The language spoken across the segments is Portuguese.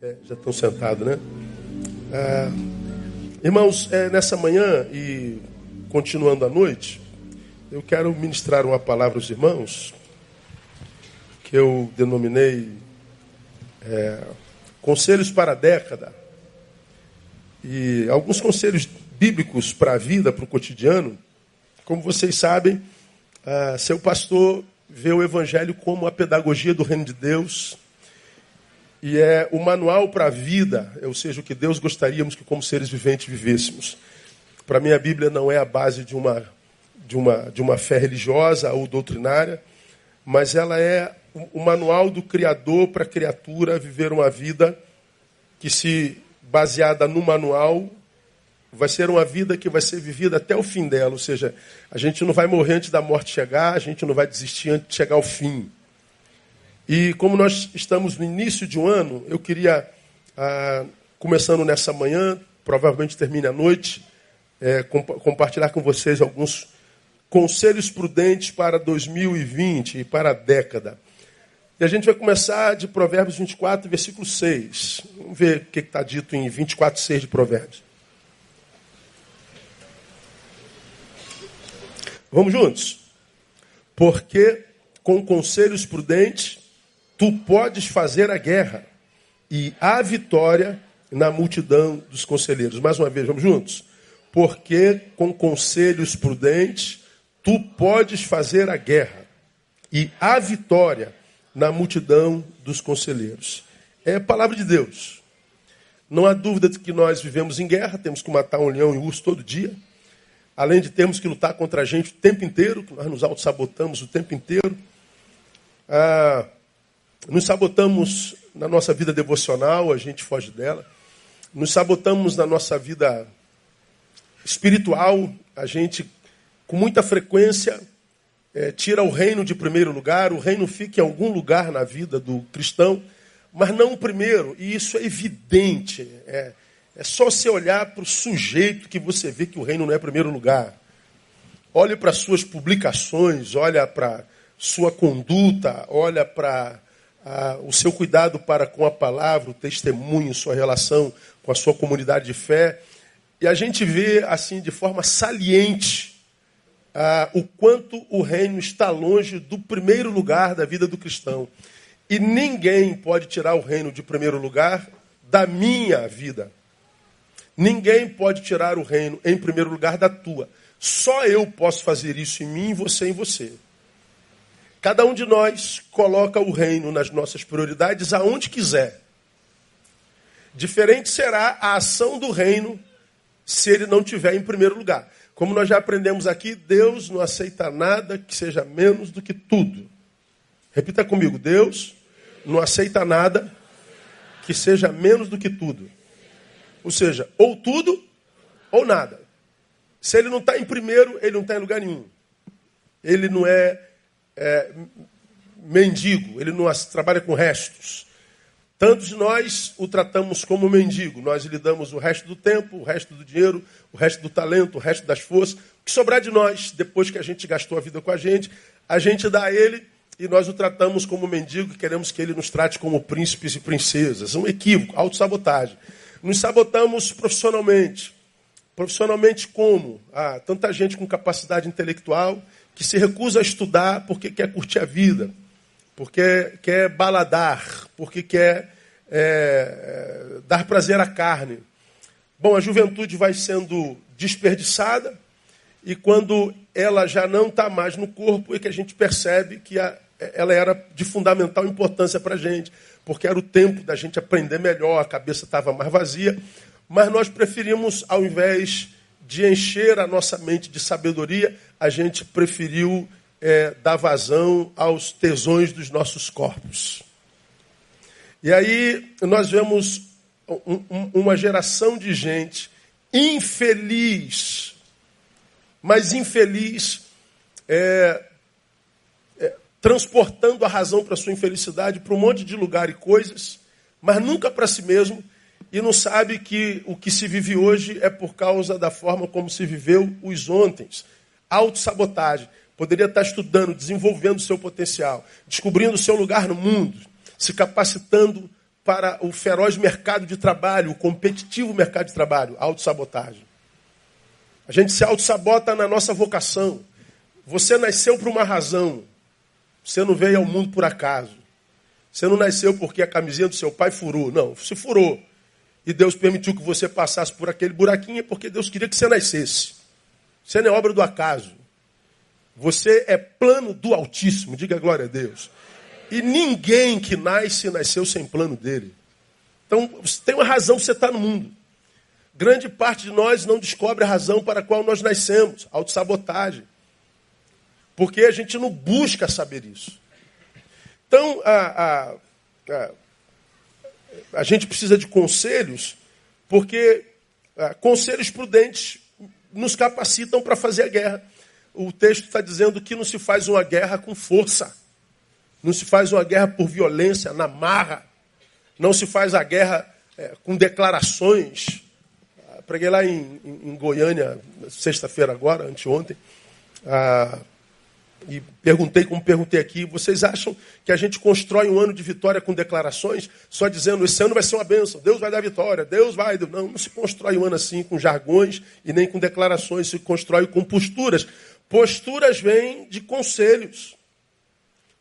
É, já estão sentados, né? Ah, irmãos, é, nessa manhã e continuando a noite, eu quero ministrar uma palavra aos irmãos que eu denominei é, Conselhos para a Década. E alguns conselhos bíblicos para a vida, para o cotidiano. Como vocês sabem, ah, seu pastor vê o Evangelho como a pedagogia do reino de Deus e é o manual para a vida, ou seja, o que Deus gostaríamos que como seres viventes vivêssemos. Para mim a Bíblia não é a base de uma de uma de uma fé religiosa ou doutrinária, mas ela é o manual do criador para a criatura viver uma vida que se baseada no manual vai ser uma vida que vai ser vivida até o fim dela, ou seja, a gente não vai morrer antes da morte chegar, a gente não vai desistir antes de chegar ao fim. E como nós estamos no início de um ano, eu queria, ah, começando nessa manhã, provavelmente termine à noite, é, comp compartilhar com vocês alguns conselhos prudentes para 2020 e para a década. E a gente vai começar de Provérbios 24, versículo 6. Vamos ver o que está dito em 24, 6 de Provérbios. Vamos juntos? Porque com conselhos prudentes tu podes fazer a guerra e a vitória na multidão dos conselheiros. Mais uma vez, vamos juntos? Porque com conselhos prudentes tu podes fazer a guerra e a vitória na multidão dos conselheiros. É a palavra de Deus. Não há dúvida de que nós vivemos em guerra, temos que matar um leão e um urso todo dia. Além de termos que lutar contra a gente o tempo inteiro, nós nos auto-sabotamos o tempo inteiro. Ah, nos sabotamos na nossa vida devocional, a gente foge dela. Nos sabotamos na nossa vida espiritual, a gente, com muita frequência, é, tira o reino de primeiro lugar, o reino fica em algum lugar na vida do cristão, mas não o primeiro, e isso é evidente. É, é só você olhar para o sujeito que você vê que o reino não é primeiro lugar. Olhe para suas publicações, olha para sua conduta, olha para ah, o seu cuidado para com a palavra, o testemunho, sua relação com a sua comunidade de fé. E a gente vê, assim, de forma saliente, ah, o quanto o reino está longe do primeiro lugar da vida do cristão. E ninguém pode tirar o reino de primeiro lugar da minha vida. Ninguém pode tirar o reino em primeiro lugar da tua. Só eu posso fazer isso em mim você em você. Cada um de nós coloca o reino nas nossas prioridades aonde quiser. Diferente será a ação do reino se ele não tiver em primeiro lugar. Como nós já aprendemos aqui, Deus não aceita nada que seja menos do que tudo. Repita comigo: Deus não aceita nada que seja menos do que tudo. Ou seja, ou tudo ou nada. Se ele não está em primeiro, ele não está em lugar nenhum. Ele não é é, mendigo, ele não trabalha com restos. Tantos de nós o tratamos como mendigo. Nós lhe damos o resto do tempo, o resto do dinheiro, o resto do talento, o resto das forças. O que sobrar de nós, depois que a gente gastou a vida com a gente, a gente dá a ele e nós o tratamos como mendigo e queremos que ele nos trate como príncipes e princesas. Um equívoco, autossabotagem. Nos sabotamos profissionalmente. Profissionalmente como? Ah, tanta gente com capacidade intelectual que se recusa a estudar porque quer curtir a vida, porque quer baladar, porque quer é, dar prazer à carne. Bom, a juventude vai sendo desperdiçada e quando ela já não está mais no corpo é que a gente percebe que a, ela era de fundamental importância para a gente, porque era o tempo da gente aprender melhor, a cabeça estava mais vazia, mas nós preferimos, ao invés de encher a nossa mente de sabedoria, a gente preferiu é, dar vazão aos tesões dos nossos corpos. E aí nós vemos um, um, uma geração de gente infeliz, mas infeliz, é, é, transportando a razão para sua infelicidade para um monte de lugar e coisas, mas nunca para si mesmo e não sabe que o que se vive hoje é por causa da forma como se viveu os ontem. Autossabotagem. Poderia estar estudando, desenvolvendo o seu potencial, descobrindo o seu lugar no mundo, se capacitando para o feroz mercado de trabalho, o competitivo mercado de trabalho, autossabotagem. A gente se autossabota na nossa vocação. Você nasceu por uma razão. Você não veio ao mundo por acaso. Você não nasceu porque a camisinha do seu pai furou. Não, se furou. E Deus permitiu que você passasse por aquele buraquinho é porque Deus queria que você nascesse. Você não é obra do acaso. Você é plano do Altíssimo. Diga glória a Deus. E ninguém que nasce, nasceu sem plano dele. Então, tem uma razão você está no mundo. Grande parte de nós não descobre a razão para a qual nós nascemos. Autossabotagem. Porque a gente não busca saber isso. Então, a, a, a, a gente precisa de conselhos, porque a, conselhos prudentes nos capacitam para fazer a guerra. O texto está dizendo que não se faz uma guerra com força. Não se faz uma guerra por violência, na marra. Não se faz a guerra é, com declarações. Ah, preguei lá em, em, em Goiânia, sexta-feira agora, anteontem. Ah, e perguntei, como perguntei aqui, vocês acham que a gente constrói um ano de vitória com declarações, só dizendo esse ano vai ser uma bênção, Deus vai dar vitória, Deus vai. Não, não se constrói um ano assim com jargões e nem com declarações, se constrói com posturas. Posturas vêm de conselhos.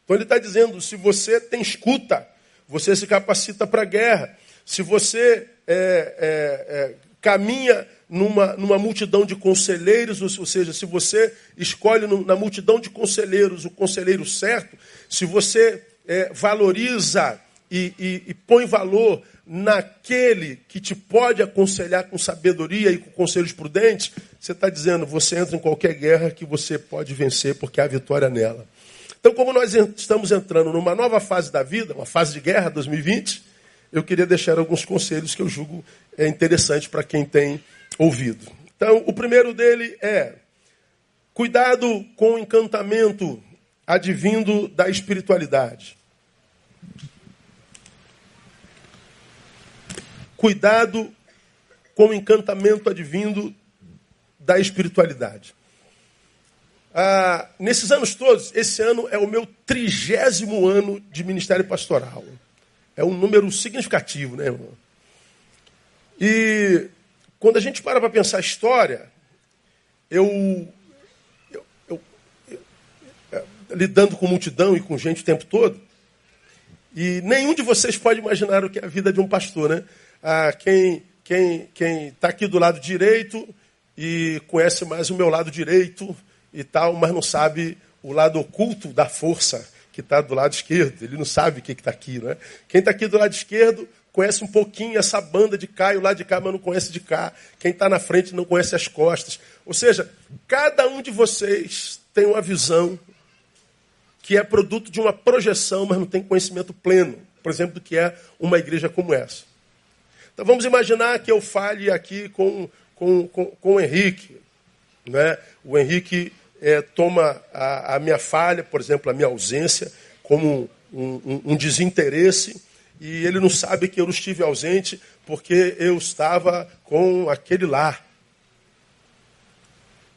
Então ele está dizendo: se você tem escuta, você se capacita para a guerra. Se você é, é, é, caminha numa, numa multidão de conselheiros, ou seja, se você escolhe na multidão de conselheiros o conselheiro certo, se você é, valoriza e, e, e põe valor naquele que te pode aconselhar com sabedoria e com conselhos prudentes, você está dizendo, você entra em qualquer guerra que você pode vencer, porque há vitória nela. Então, como nós estamos entrando numa nova fase da vida, uma fase de guerra 2020, eu queria deixar alguns conselhos que eu julgo é interessante para quem tem ouvido. Então, o primeiro dele é: cuidado com o encantamento advindo da espiritualidade. Cuidado com o encantamento advindo da espiritualidade. Ah, nesses anos todos, esse ano é o meu trigésimo ano de ministério pastoral. É um número significativo, né, irmão? E quando a gente para para pensar a história, eu, eu, eu, eu, é, lidando com multidão e com gente o tempo todo, e nenhum de vocês pode imaginar o que é a vida de um pastor, né? Ah, quem quem quem está aqui do lado direito e conhece mais o meu lado direito e tal, mas não sabe o lado oculto da força que está do lado esquerdo. Ele não sabe o que está aqui. Né? Quem está aqui do lado esquerdo conhece um pouquinho essa banda de cá e o lado de cá, mas não conhece de cá. Quem está na frente não conhece as costas. Ou seja, cada um de vocês tem uma visão que é produto de uma projeção, mas não tem conhecimento pleno, por exemplo, do que é uma igreja como essa. Então vamos imaginar que eu fale aqui com, com, com, com o Henrique. Né? O Henrique é, toma a, a, minha falha, por exemplo, a minha ausência, como um, um, um, desinteresse, e ele não sabe que eu estive ausente porque eu estava com aquele lá.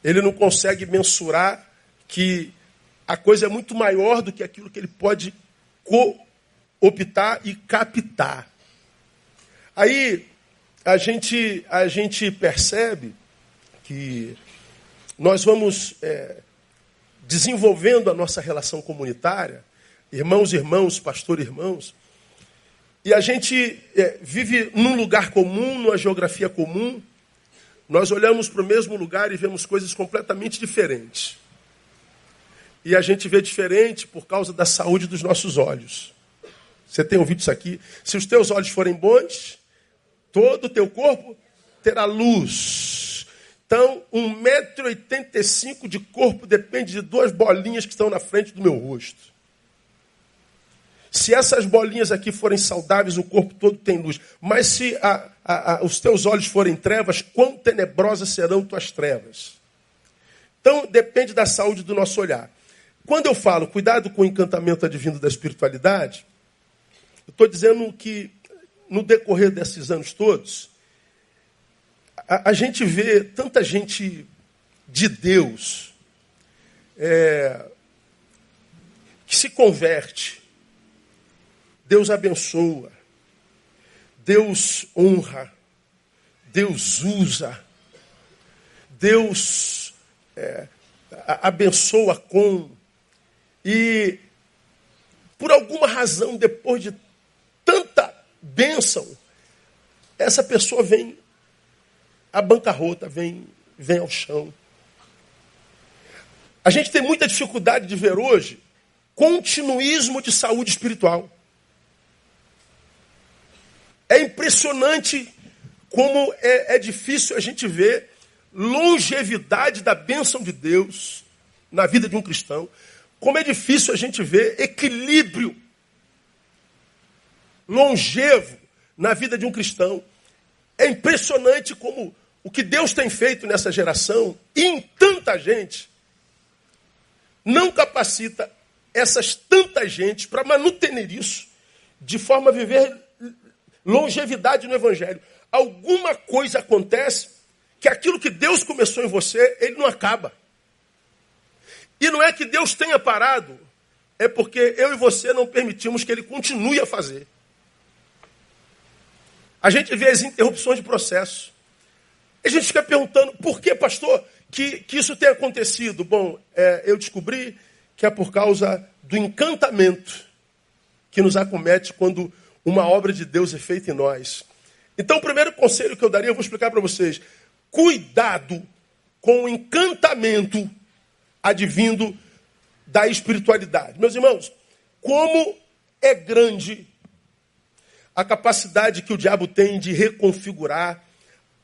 Ele não consegue mensurar que a coisa é muito maior do que aquilo que ele pode optar e captar. Aí a gente, a gente percebe que nós vamos é, desenvolvendo a nossa relação comunitária, irmãos, irmãos, pastor, irmãos, e a gente é, vive num lugar comum, numa geografia comum, nós olhamos para o mesmo lugar e vemos coisas completamente diferentes. E a gente vê diferente por causa da saúde dos nossos olhos. Você tem ouvido isso aqui? Se os teus olhos forem bons, todo o teu corpo terá luz. Então, 1,85m de corpo depende de duas bolinhas que estão na frente do meu rosto. Se essas bolinhas aqui forem saudáveis, o corpo todo tem luz. Mas se a, a, a, os teus olhos forem trevas, quão tenebrosas serão tuas trevas? Então, depende da saúde do nosso olhar. Quando eu falo cuidado com o encantamento advindo da espiritualidade, eu estou dizendo que no decorrer desses anos todos, a, a gente vê tanta gente de Deus é, que se converte, Deus abençoa, Deus honra, Deus usa, Deus é, abençoa com. E por alguma razão, depois de tanta bênção, essa pessoa vem à bancarrota, vem, vem ao chão. A gente tem muita dificuldade de ver hoje continuismo de saúde espiritual. É impressionante como é, é difícil a gente ver longevidade da bênção de Deus na vida de um cristão. Como é difícil a gente ver equilíbrio longevo na vida de um cristão. É impressionante como o que Deus tem feito nessa geração e em tanta gente não capacita essas tantas gente para manutener isso de forma a viver longevidade no Evangelho. Alguma coisa acontece que aquilo que Deus começou em você, ele não acaba. E não é que Deus tenha parado, é porque eu e você não permitimos que ele continue a fazer. A gente vê as interrupções de processo. A gente fica perguntando, por que, pastor, que, que isso tem acontecido? Bom, é, eu descobri que é por causa do encantamento que nos acomete quando uma obra de Deus é feita em nós. Então, o primeiro conselho que eu daria, eu vou explicar para vocês. Cuidado com o encantamento advindo da espiritualidade. Meus irmãos, como é grande a capacidade que o diabo tem de reconfigurar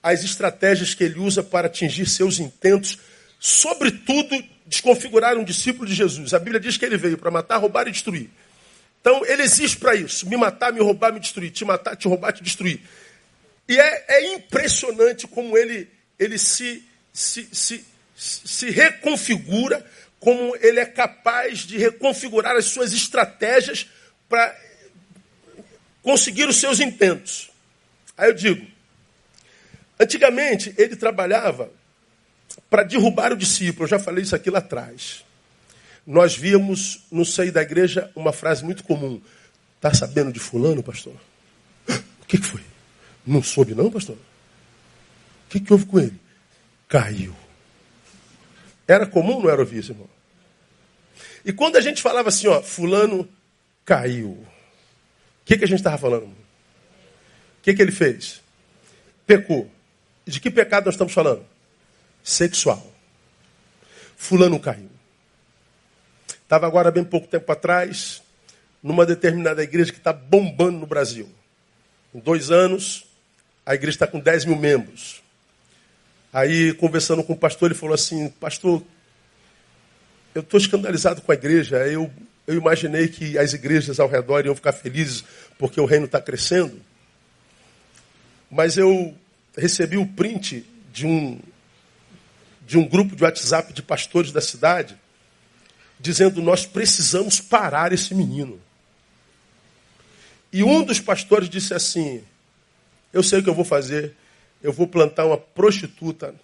as estratégias que ele usa para atingir seus intentos, sobretudo desconfigurar um discípulo de Jesus. A Bíblia diz que ele veio para matar, roubar e destruir. Então, ele existe para isso: me matar, me roubar, me destruir, te matar, te roubar, te destruir. E é, é impressionante como ele, ele se, se, se, se reconfigura, como ele é capaz de reconfigurar as suas estratégias para conseguir os seus intentos. Aí eu digo, antigamente ele trabalhava para derrubar o discípulo. Eu já falei isso aqui lá atrás. Nós víamos no seio da igreja uma frase muito comum. Está sabendo de fulano, pastor? O que, foi? Não soube não, pastor? O que, que houve com ele? Caiu. Era comum, não era ouvir isso, irmão? E quando a gente falava assim, ó, fulano caiu. O que, que a gente estava falando? O que, que ele fez? Pecou. De que pecado nós estamos falando? sexual. Fulano caiu. Estava agora, bem pouco tempo atrás, numa determinada igreja que está bombando no Brasil. Em dois anos, a igreja está com 10 mil membros. Aí, conversando com o pastor, ele falou assim: Pastor, eu estou escandalizado com a igreja. Eu, eu imaginei que as igrejas ao redor iam ficar felizes porque o reino está crescendo. Mas eu recebi o print de um de um grupo de WhatsApp de pastores da cidade, dizendo: Nós precisamos parar esse menino. E um dos pastores disse assim: Eu sei o que eu vou fazer, eu vou plantar uma prostituta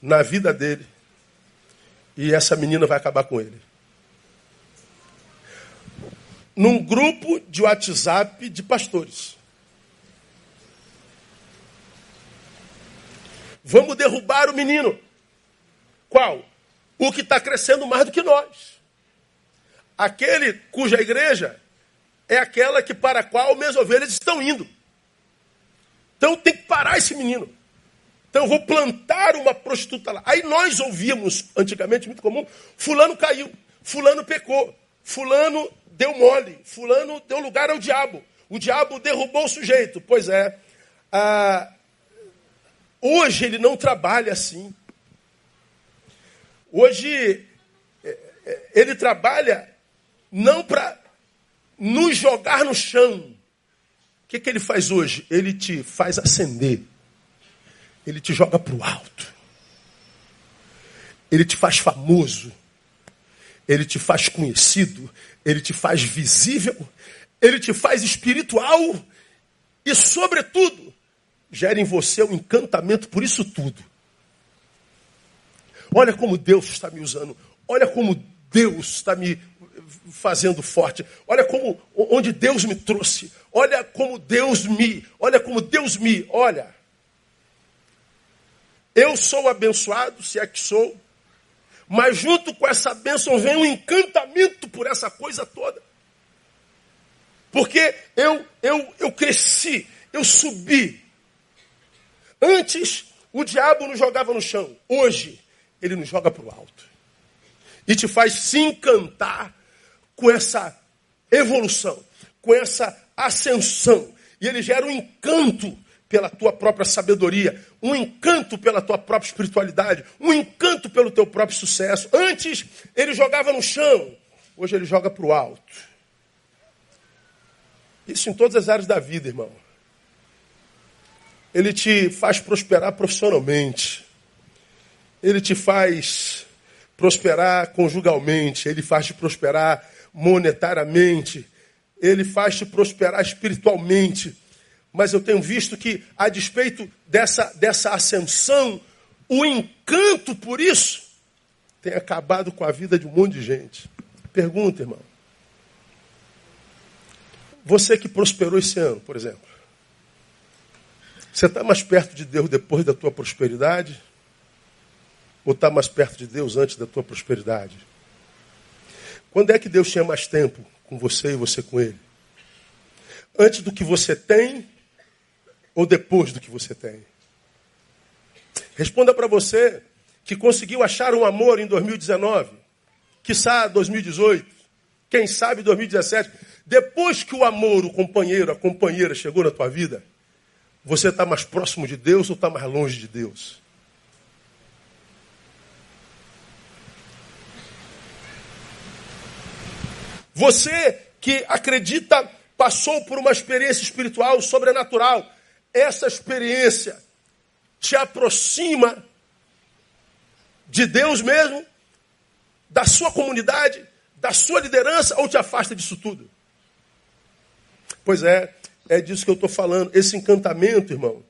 na vida dele, e essa menina vai acabar com ele. Num grupo de WhatsApp de pastores. Vamos derrubar o menino. Qual? O que está crescendo mais do que nós. Aquele cuja igreja é aquela que para a qual minhas ovelhas estão indo. Então tem que parar esse menino. Então eu vou plantar uma prostituta lá. Aí nós ouvíamos, antigamente, muito comum, fulano caiu, fulano pecou, fulano deu mole, fulano deu lugar ao diabo. O diabo derrubou o sujeito. Pois é, a, Hoje ele não trabalha assim. Hoje é, é, ele trabalha não para nos jogar no chão. O que, que ele faz hoje? Ele te faz ascender. Ele te joga para o alto. Ele te faz famoso. Ele te faz conhecido. Ele te faz visível. Ele te faz espiritual. E, sobretudo, gera em você um encantamento por isso tudo. Olha como Deus está me usando. Olha como Deus está me fazendo forte. Olha como onde Deus me trouxe. Olha como Deus me, olha como Deus me, olha. Eu sou abençoado, se é que sou, mas junto com essa bênção vem um encantamento por essa coisa toda. Porque eu, eu, eu cresci, eu subi. Antes, o diabo nos jogava no chão. Hoje, ele nos joga para o alto. E te faz se encantar com essa evolução, com essa ascensão. E ele gera um encanto pela tua própria sabedoria, um encanto pela tua própria espiritualidade, um encanto pelo teu próprio sucesso. Antes ele jogava no chão, hoje ele joga para o alto. Isso em todas as áreas da vida, irmão. Ele te faz prosperar profissionalmente. Ele te faz prosperar conjugalmente. Ele faz te prosperar monetariamente. Ele faz te prosperar espiritualmente mas eu tenho visto que, a despeito dessa, dessa ascensão, o encanto por isso tem acabado com a vida de um monte de gente. Pergunta, irmão. Você que prosperou esse ano, por exemplo. Você está mais perto de Deus depois da tua prosperidade? Ou está mais perto de Deus antes da tua prosperidade? Quando é que Deus tinha mais tempo com você e você com Ele? Antes do que você tem ou depois do que você tem? Responda para você que conseguiu achar um amor em 2019, quiçá 2018, quem sabe 2017. Depois que o amor, o companheiro, a companheira chegou na tua vida, você está mais próximo de Deus ou está mais longe de Deus? Você que acredita passou por uma experiência espiritual sobrenatural, essa experiência te aproxima de Deus mesmo, da sua comunidade, da sua liderança ou te afasta disso tudo? Pois é, é disso que eu estou falando. Esse encantamento, irmão,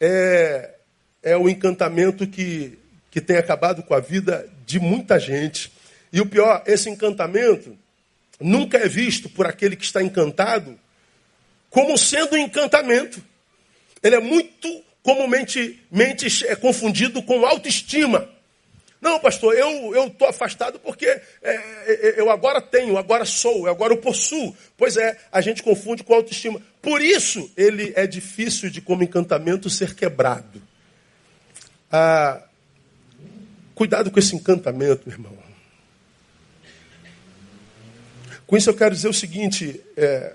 é, é o encantamento que, que tem acabado com a vida de muita gente. E o pior, esse encantamento nunca é visto por aquele que está encantado como sendo um encantamento. Ele é muito comumente mente, é confundido com autoestima. Não, pastor, eu estou afastado porque é, é, eu agora tenho, agora sou, agora eu possuo. Pois é, a gente confunde com autoestima. Por isso, ele é difícil de, como encantamento, ser quebrado. Ah, cuidado com esse encantamento, irmão. Com isso eu quero dizer o seguinte: é,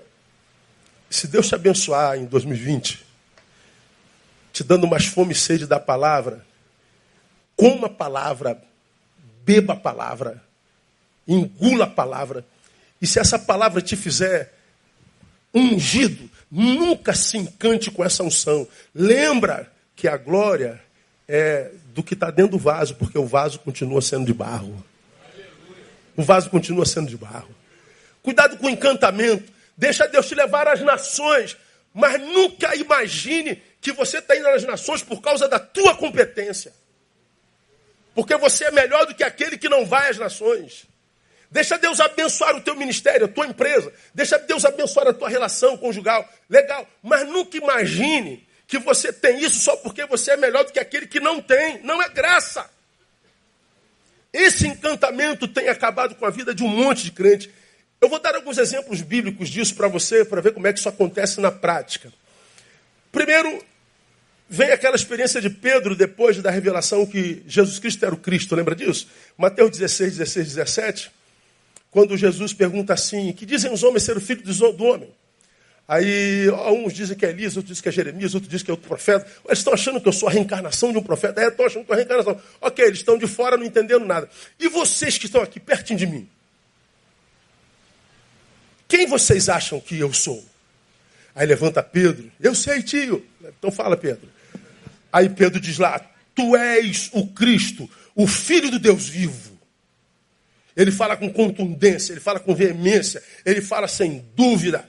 se Deus te abençoar em 2020, te dando mais fome e sede da palavra, coma a palavra, beba a palavra, engula a palavra. E se essa palavra te fizer ungido, nunca se encante com essa unção. Lembra que a glória é do que está dentro do vaso, porque o vaso continua sendo de barro. O vaso continua sendo de barro. Cuidado com o encantamento. Deixa Deus te levar às nações, mas nunca imagine que você está indo às nações por causa da tua competência. Porque você é melhor do que aquele que não vai às nações. Deixa Deus abençoar o teu ministério, a tua empresa. Deixa Deus abençoar a tua relação conjugal. Legal. Mas nunca imagine que você tem isso só porque você é melhor do que aquele que não tem. Não é graça. Esse encantamento tem acabado com a vida de um monte de crente. Eu vou dar alguns exemplos bíblicos disso para você, para ver como é que isso acontece na prática. Primeiro, vem aquela experiência de Pedro depois da revelação que Jesus Cristo era o Cristo, lembra disso? Mateus 16, 16, 17. Quando Jesus pergunta assim: Que dizem os homens ser o filho do homem? Aí uns dizem que é Elias, outros dizem que é Jeremias, outros dizem que é outro profeta. Eles estão achando que eu sou a reencarnação de um profeta. É, estão achando que eu sou a reencarnação. Ok, eles estão de fora não entendendo nada. E vocês que estão aqui pertinho de mim? Quem vocês acham que eu sou? Aí levanta Pedro. Eu sei, tio. Então fala, Pedro. Aí Pedro diz lá: Tu és o Cristo, o Filho do Deus vivo. Ele fala com contundência, ele fala com veemência, ele fala sem dúvida.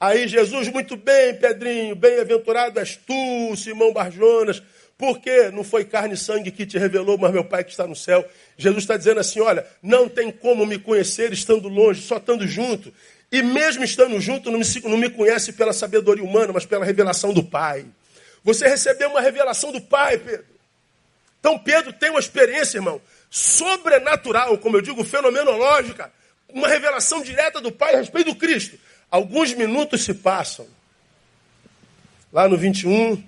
Aí Jesus, muito bem, Pedrinho, bem-aventurado és tu, Simão Barjonas, Porque não foi carne e sangue que te revelou, mas meu Pai que está no céu. Jesus está dizendo assim: olha, não tem como me conhecer estando longe, só estando junto. E mesmo estando junto, não me, não me conhece pela sabedoria humana, mas pela revelação do Pai. Você recebeu uma revelação do Pai, Pedro. Então Pedro tem uma experiência, irmão, sobrenatural, como eu digo, fenomenológica, uma revelação direta do Pai a respeito do Cristo. Alguns minutos se passam. Lá no 21,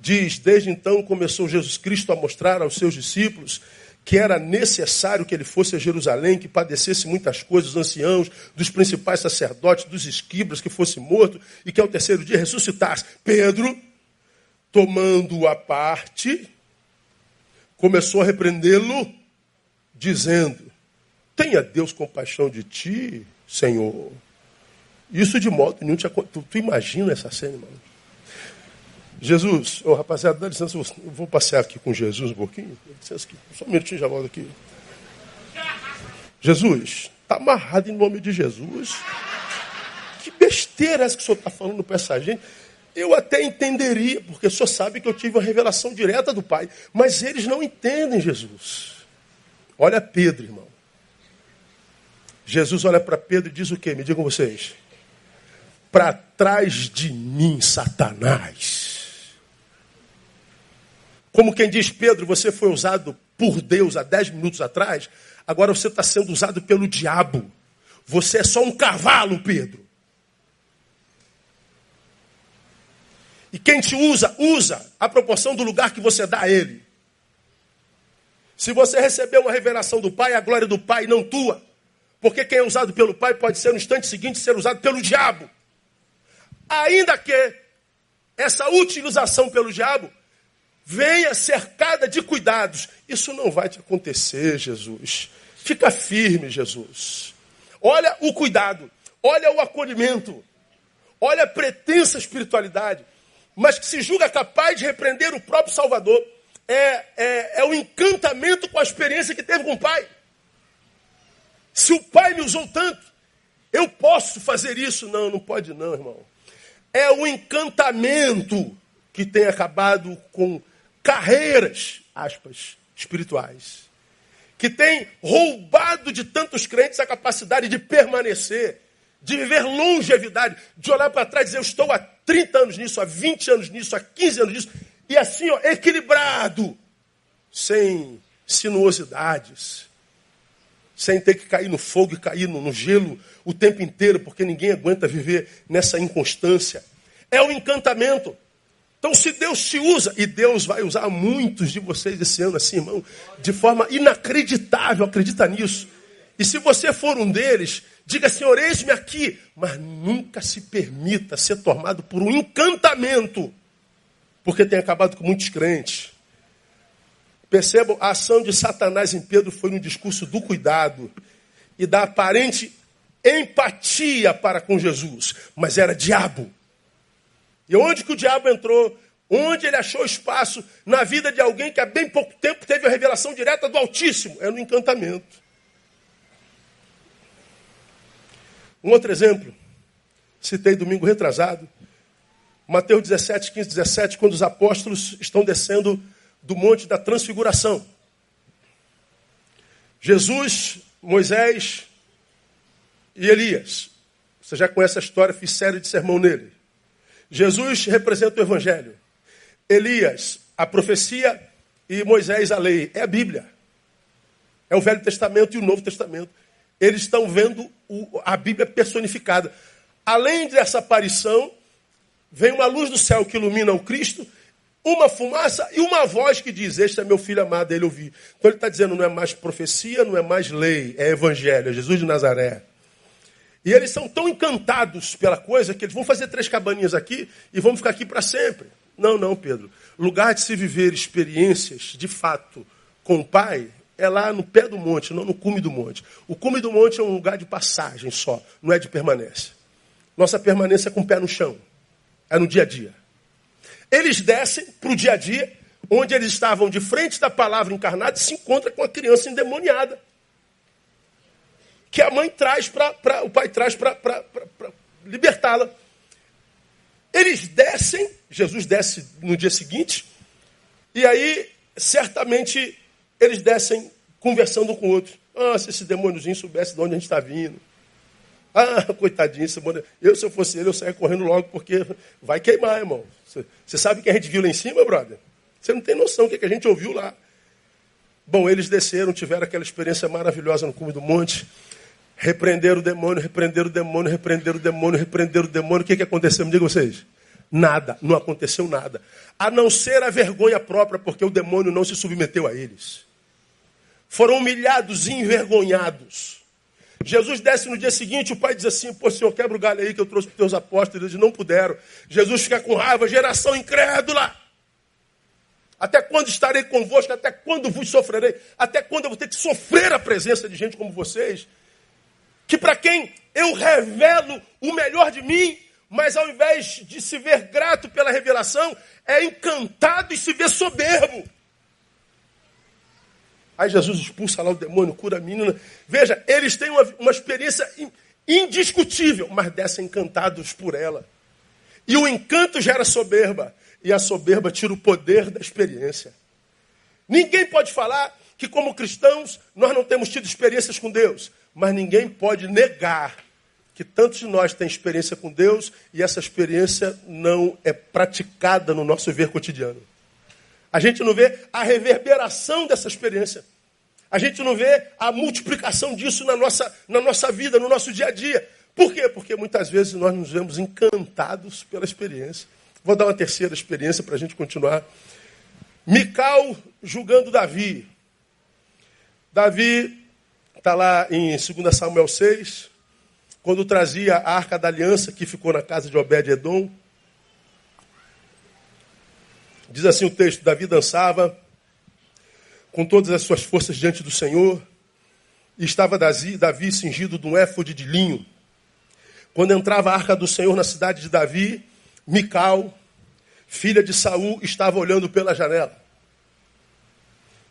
diz: Desde então começou Jesus Cristo a mostrar aos seus discípulos que era necessário que ele fosse a Jerusalém, que padecesse muitas coisas, dos anciãos, dos principais sacerdotes, dos esquibras, que fosse morto e que ao terceiro dia ressuscitasse. Pedro, tomando a parte, começou a repreendê-lo, dizendo: Tenha Deus compaixão de ti, Senhor. Isso de modo nenhum te tu, tu imagina essa cena, irmão? Jesus, oh, rapaziada, dá licença, eu vou passear aqui com Jesus um pouquinho. Dá licença aqui, só um minutinho já volto aqui. Jesus, está amarrado em nome de Jesus. Que besteira é essa que o senhor está falando para essa gente? Eu até entenderia, porque o senhor sabe que eu tive uma revelação direta do Pai. Mas eles não entendem Jesus. Olha Pedro, irmão. Jesus olha para Pedro e diz o quê? Me digam vocês. Para trás de mim, Satanás. Como quem diz, Pedro, você foi usado por Deus há dez minutos atrás, agora você está sendo usado pelo diabo. Você é só um cavalo, Pedro. E quem te usa, usa a proporção do lugar que você dá a ele. Se você recebeu uma revelação do Pai, a glória do Pai não tua. Porque quem é usado pelo Pai pode ser no instante seguinte ser usado pelo diabo. Ainda que essa utilização pelo diabo venha cercada de cuidados. Isso não vai te acontecer, Jesus. Fica firme, Jesus. Olha o cuidado, olha o acolhimento, olha a pretensa espiritualidade, mas que se julga capaz de repreender o próprio Salvador. É, é, é o encantamento com a experiência que teve com o Pai. Se o Pai me usou tanto, eu posso fazer isso? Não, não pode não, irmão. É o encantamento que tem acabado com carreiras, aspas, espirituais, que tem roubado de tantos crentes a capacidade de permanecer, de viver longevidade, de olhar para trás e dizer, eu estou há 30 anos nisso, há 20 anos nisso, há 15 anos nisso, e assim, ó, equilibrado, sem sinuosidades, sem ter que cair no fogo e cair no, no gelo o tempo inteiro, porque ninguém aguenta viver nessa inconstância. É o encantamento. Então, se Deus te usa, e Deus vai usar muitos de vocês esse ano, assim, irmão, de forma inacreditável, acredita nisso. E se você for um deles, diga, Senhor, eis-me aqui, mas nunca se permita ser tomado por um encantamento, porque tem acabado com muitos crentes. Percebam, a ação de Satanás em Pedro foi no discurso do cuidado e da aparente empatia para com Jesus, mas era diabo. E onde que o diabo entrou? Onde ele achou espaço na vida de alguém que há bem pouco tempo teve a revelação direta do Altíssimo? É no encantamento. Um outro exemplo, citei domingo retrasado, Mateus 17, 15, 17, quando os apóstolos estão descendo do monte da transfiguração. Jesus, Moisés e Elias. Você já conhece a história, fiz série de sermão nele. Jesus representa o Evangelho. Elias, a profecia e Moisés, a lei. É a Bíblia. É o Velho Testamento e o Novo Testamento. Eles estão vendo o, a Bíblia personificada. Além dessa aparição, vem uma luz do céu que ilumina o Cristo, uma fumaça e uma voz que diz: Este é meu filho amado, ele ouvi. Então ele está dizendo: não é mais profecia, não é mais lei, é evangelho, é Jesus de Nazaré. E eles são tão encantados pela coisa que eles vão fazer três cabaninhas aqui e vão ficar aqui para sempre. Não, não, Pedro. Lugar de se viver experiências, de fato, com o Pai, é lá no pé do monte, não no cume do monte. O cume do monte é um lugar de passagem só, não é de permanência. Nossa permanência é com o pé no chão, é no dia a dia. Eles descem para o dia a dia, onde eles estavam de frente da palavra encarnada e se encontram com a criança endemoniada que a mãe traz para. o pai traz para libertá-la. Eles descem, Jesus desce no dia seguinte, E aí, certamente, eles descem conversando com o outro. Ah, se esse demôniozinho soubesse de onde a gente está vindo. Ah, coitadinho, esse demônio. Eu, se eu fosse ele, eu saia correndo logo, porque vai queimar, irmão. Você sabe o que a gente viu lá em cima, brother? Você não tem noção do que a gente ouviu lá. Bom, eles desceram, tiveram aquela experiência maravilhosa no cume do monte. Repreenderam o demônio, repreenderam o demônio, repreenderam o demônio, repreenderam o demônio. O que, que aconteceu? Me diga vocês. Nada, não aconteceu nada. A não ser a vergonha própria, porque o demônio não se submeteu a eles. Foram humilhados e envergonhados. Jesus desce no dia seguinte, o pai diz assim: Pô, senhor, quebra o galho aí que eu trouxe para os teus apóstolos. Eles não puderam. Jesus fica com raiva, geração incrédula. Até quando estarei convosco? Até quando vos sofrerei? Até quando eu vou ter que sofrer a presença de gente como vocês? Que para quem eu revelo o melhor de mim, mas ao invés de se ver grato pela revelação, é encantado e se vê soberbo. Aí Jesus expulsa lá o demônio, cura a menina. Veja, eles têm uma, uma experiência indiscutível, mas descem encantados por ela. E o encanto gera soberba, e a soberba tira o poder da experiência. Ninguém pode falar que, como cristãos, nós não temos tido experiências com Deus, mas ninguém pode negar que tantos de nós têm experiência com Deus e essa experiência não é praticada no nosso ver cotidiano. A gente não vê a reverberação dessa experiência. A gente não vê a multiplicação disso na nossa, na nossa vida, no nosso dia a dia. Por quê? Porque muitas vezes nós nos vemos encantados pela experiência. Vou dar uma terceira experiência para a gente continuar. Mical julgando Davi. Davi está lá em 2 Samuel 6, quando trazia a arca da aliança que ficou na casa de Obed-Edom. Diz assim o texto: Davi dançava com todas as suas forças diante do Senhor, e estava Davi, cingido de um éfode de linho. Quando entrava a arca do Senhor na cidade de Davi, Mical, filha de Saul, estava olhando pela janela.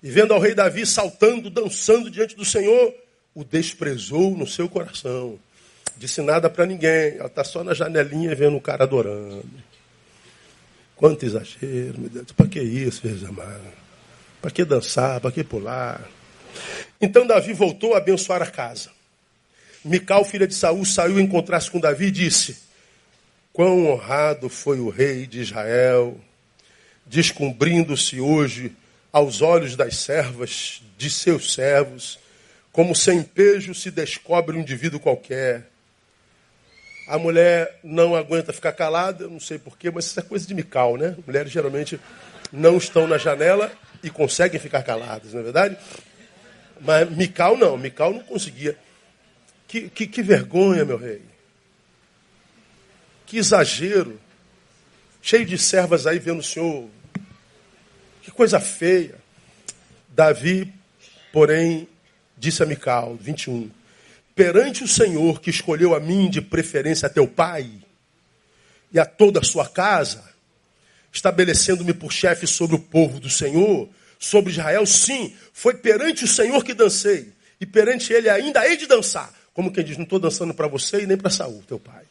E vendo ao rei Davi saltando, dançando diante do Senhor, o desprezou no seu coração disse nada para ninguém. Ela está só na janelinha vendo o cara adorando. Quanto exagero, meu Deus. Para que isso, Jesus amado? Para que dançar? Para que pular? Então Davi voltou a abençoar a casa. Mical, filha de Saul, saiu encontrar-se com Davi e disse: Quão honrado foi o rei de Israel, descobrindo-se hoje aos olhos das servas de seus servos, como sem pejo se descobre um indivíduo qualquer. A mulher não aguenta ficar calada, não sei porquê, mas isso é coisa de Mical, né? Mulheres geralmente não estão na janela e conseguem ficar caladas, não é verdade? Mas Mical não, Mical não conseguia. Que, que, que vergonha, meu rei. Que exagero. Cheio de servas aí vendo o senhor. Que coisa feia. Davi, porém, disse a Mical, 21 perante o Senhor que escolheu a mim de preferência a teu pai e a toda a sua casa, estabelecendo-me por chefe sobre o povo do Senhor, sobre Israel, sim, foi perante o Senhor que dancei, e perante ele ainda hei de dançar. Como quem diz, não estou dançando para você e nem para Saul, teu pai.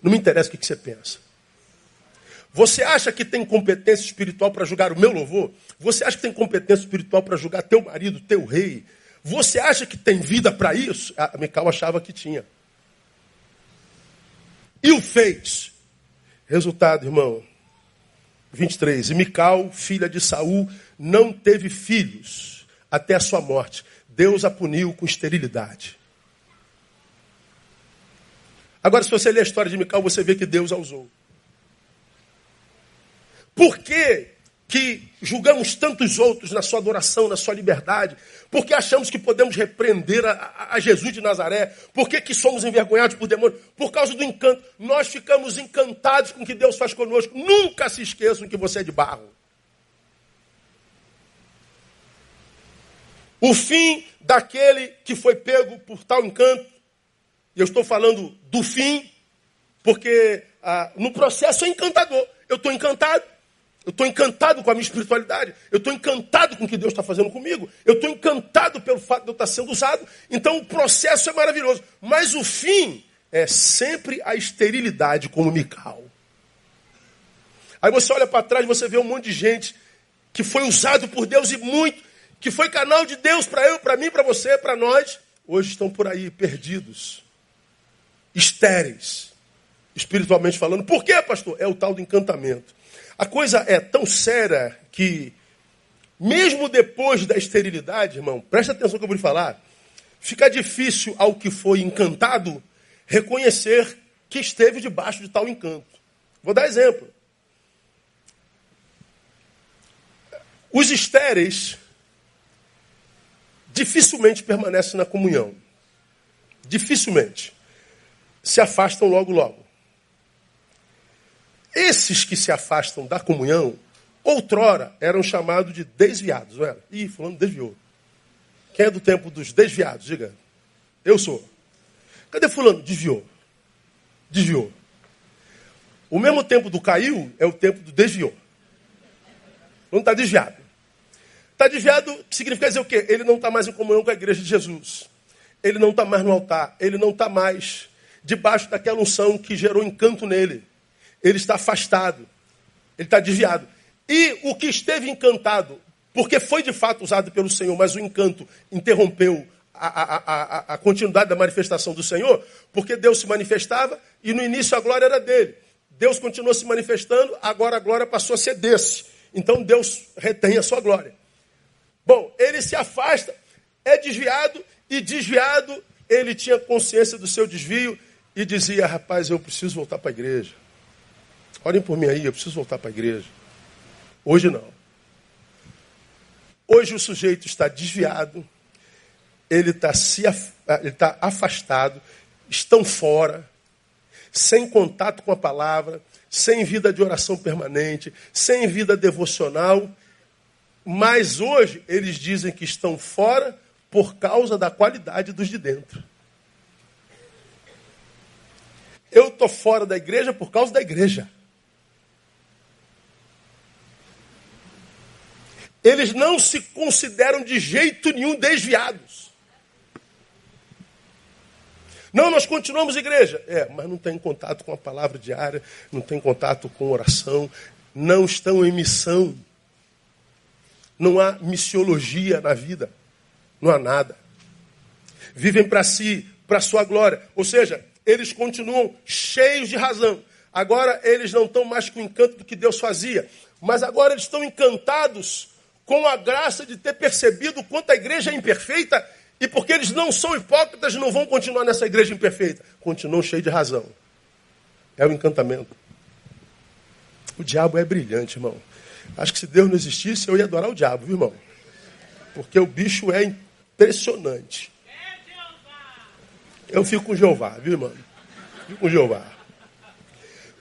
Não me interessa o que você pensa. Você acha que tem competência espiritual para julgar o meu louvor? Você acha que tem competência espiritual para julgar teu marido, teu rei, você acha que tem vida para isso? A Mical achava que tinha. E o fez. Resultado, irmão. 23. E Mical, filha de Saul, não teve filhos até a sua morte. Deus a puniu com esterilidade. Agora, se você ler a história de Mical, você vê que Deus a usou. Por que que julgamos tantos outros na sua adoração, na sua liberdade? Porque achamos que podemos repreender a, a Jesus de Nazaré? Por que, que somos envergonhados por demônios? Por causa do encanto. Nós ficamos encantados com o que Deus faz conosco. Nunca se esqueçam que você é de barro. O fim daquele que foi pego por tal encanto, e eu estou falando do fim, porque ah, no processo é encantador. Eu estou encantado, eu estou encantado com a minha espiritualidade. Eu estou encantado com o que Deus está fazendo comigo. Eu estou encantado pelo fato de eu estar sendo usado. Então o processo é maravilhoso. Mas o fim é sempre a esterilidade como Mical. Aí você olha para trás e você vê um monte de gente que foi usado por Deus e muito, que foi canal de Deus para eu, para mim, para você, para nós, hoje estão por aí perdidos, estéreis, espiritualmente falando. Por quê, pastor? É o tal do encantamento. A coisa é tão séria que, mesmo depois da esterilidade, irmão, presta atenção que eu vou lhe falar, fica difícil ao que foi encantado reconhecer que esteve debaixo de tal encanto. Vou dar exemplo. Os estéreis dificilmente permanecem na comunhão. Dificilmente. Se afastam logo, logo. Esses que se afastam da comunhão, outrora eram chamados de desviados, não era? Ih, falando desviou. Quem é do tempo dos desviados? Diga. Eu sou. Cadê fulano? Desviou. Desviou. O mesmo tempo do caiu é o tempo do desviou. Não está desviado. Está desviado significa dizer o quê? Ele não está mais em comunhão com a igreja de Jesus. Ele não está mais no altar. Ele não está mais debaixo daquela unção que gerou encanto nele. Ele está afastado. Ele está desviado. E o que esteve encantado, porque foi de fato usado pelo Senhor, mas o encanto interrompeu a, a, a, a, continuidade da manifestação do Senhor, porque Deus se manifestava e no início a glória era dele. Deus continuou se manifestando, agora a glória passou a ser desse. Então Deus retém a sua glória. Bom, ele se afasta, é desviado, e desviado, ele tinha consciência do seu desvio e dizia: Rapaz, eu preciso voltar para a igreja. Olhem por mim aí, eu preciso voltar para a igreja. Hoje não. Hoje o sujeito está desviado, ele está se ele está afastado, estão fora, sem contato com a palavra, sem vida de oração permanente, sem vida devocional. Mas hoje eles dizem que estão fora por causa da qualidade dos de dentro. Eu estou fora da igreja por causa da igreja. Eles não se consideram de jeito nenhum desviados. Não, nós continuamos igreja. É, mas não tem contato com a palavra diária, não tem contato com oração, não estão em missão. Não há missiologia na vida. Não há nada. Vivem para si, para sua glória. Ou seja, eles continuam cheios de razão. Agora eles não estão mais com o encanto do que Deus fazia. Mas agora eles estão encantados com a graça de ter percebido quanto a igreja é imperfeita e porque eles não são hipócritas, não vão continuar nessa igreja imperfeita. Continuam cheios de razão. É o encantamento. O diabo é brilhante, irmão. Acho que se Deus não existisse, eu ia adorar o diabo, viu, irmão? Porque o bicho é impressionante. Eu fico com Jeová, viu, irmão? Fico com Jeová.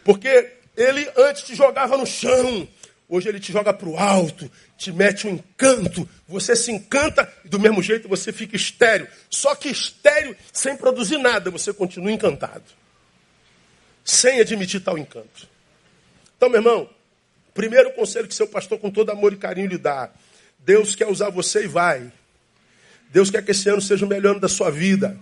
Porque ele antes te jogava no chão, hoje ele te joga para o alto, te mete um encanto, você se encanta e do mesmo jeito você fica estéreo. Só que estéreo sem produzir nada, você continua encantado. Sem admitir tal encanto. Então, meu irmão, primeiro conselho que seu pastor com todo amor e carinho lhe dá. Deus quer usar você e vai. Deus quer que esse ano seja o melhor ano da sua vida.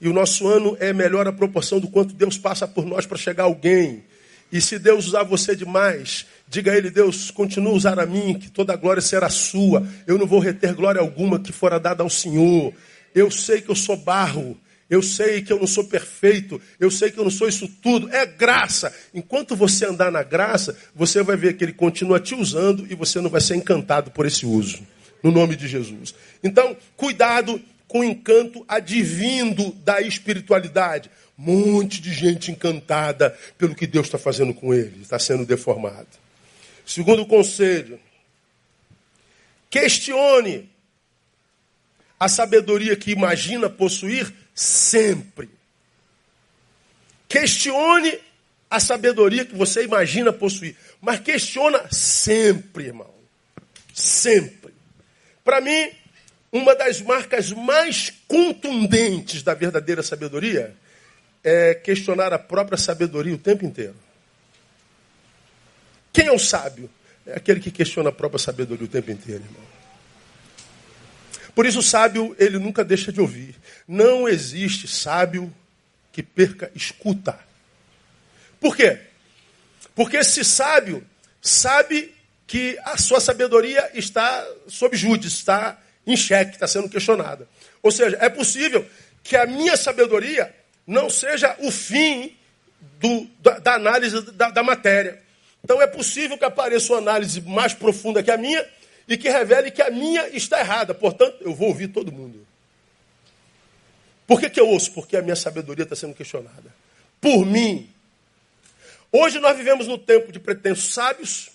E o nosso ano é melhor a proporção do quanto Deus passa por nós para chegar alguém. E se Deus usar você demais, diga a Ele, Deus, continua a usar a mim, que toda a glória será sua. Eu não vou reter glória alguma que fora dada ao Senhor. Eu sei que eu sou barro. Eu sei que eu não sou perfeito. Eu sei que eu não sou isso tudo. É graça. Enquanto você andar na graça, você vai ver que Ele continua te usando e você não vai ser encantado por esse uso. No nome de Jesus. Então, cuidado com o encanto advindo da espiritualidade monte de gente encantada pelo que Deus está fazendo com ele, está sendo deformado. Segundo conselho, questione a sabedoria que imagina possuir sempre. Questione a sabedoria que você imagina possuir, mas questiona sempre, irmão. Sempre. Para mim, uma das marcas mais contundentes da verdadeira sabedoria é questionar a própria sabedoria o tempo inteiro. Quem é o sábio? É aquele que questiona a própria sabedoria o tempo inteiro, irmão. Por isso o sábio, ele nunca deixa de ouvir. Não existe sábio que perca escuta. Por quê? Porque esse sábio sabe que a sua sabedoria está sob júdice, está em xeque, está sendo questionada. Ou seja, é possível que a minha sabedoria não seja o fim do, da, da, análise da, da matéria. Então é possível que apareça uma análise mais profunda que a minha e que revele que a minha está errada. Portanto, eu vou ouvir todo mundo. Por que, que eu ouço? Porque a minha sabedoria está sendo questionada. Por mim. Hoje nós vivemos no tempo de pretensos sábios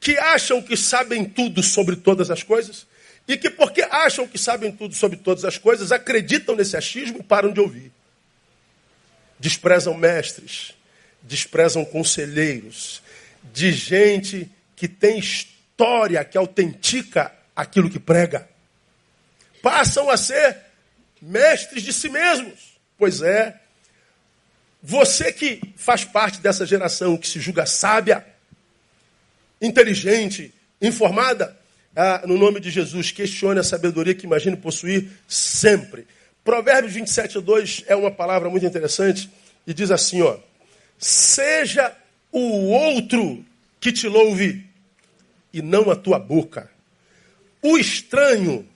que acham que sabem tudo sobre todas as coisas e que, porque acham que sabem tudo sobre todas as coisas, acreditam nesse achismo e param de ouvir. Desprezam mestres, desprezam conselheiros, de gente que tem história que autentica aquilo que prega. Passam a ser mestres de si mesmos. Pois é, você que faz parte dessa geração que se julga sábia, inteligente, informada, ah, no nome de Jesus, questione a sabedoria que imagine possuir sempre. Provérbios 27, 2 é uma palavra muito interessante e diz assim: ó, seja o outro que te louve e não a tua boca, o estranho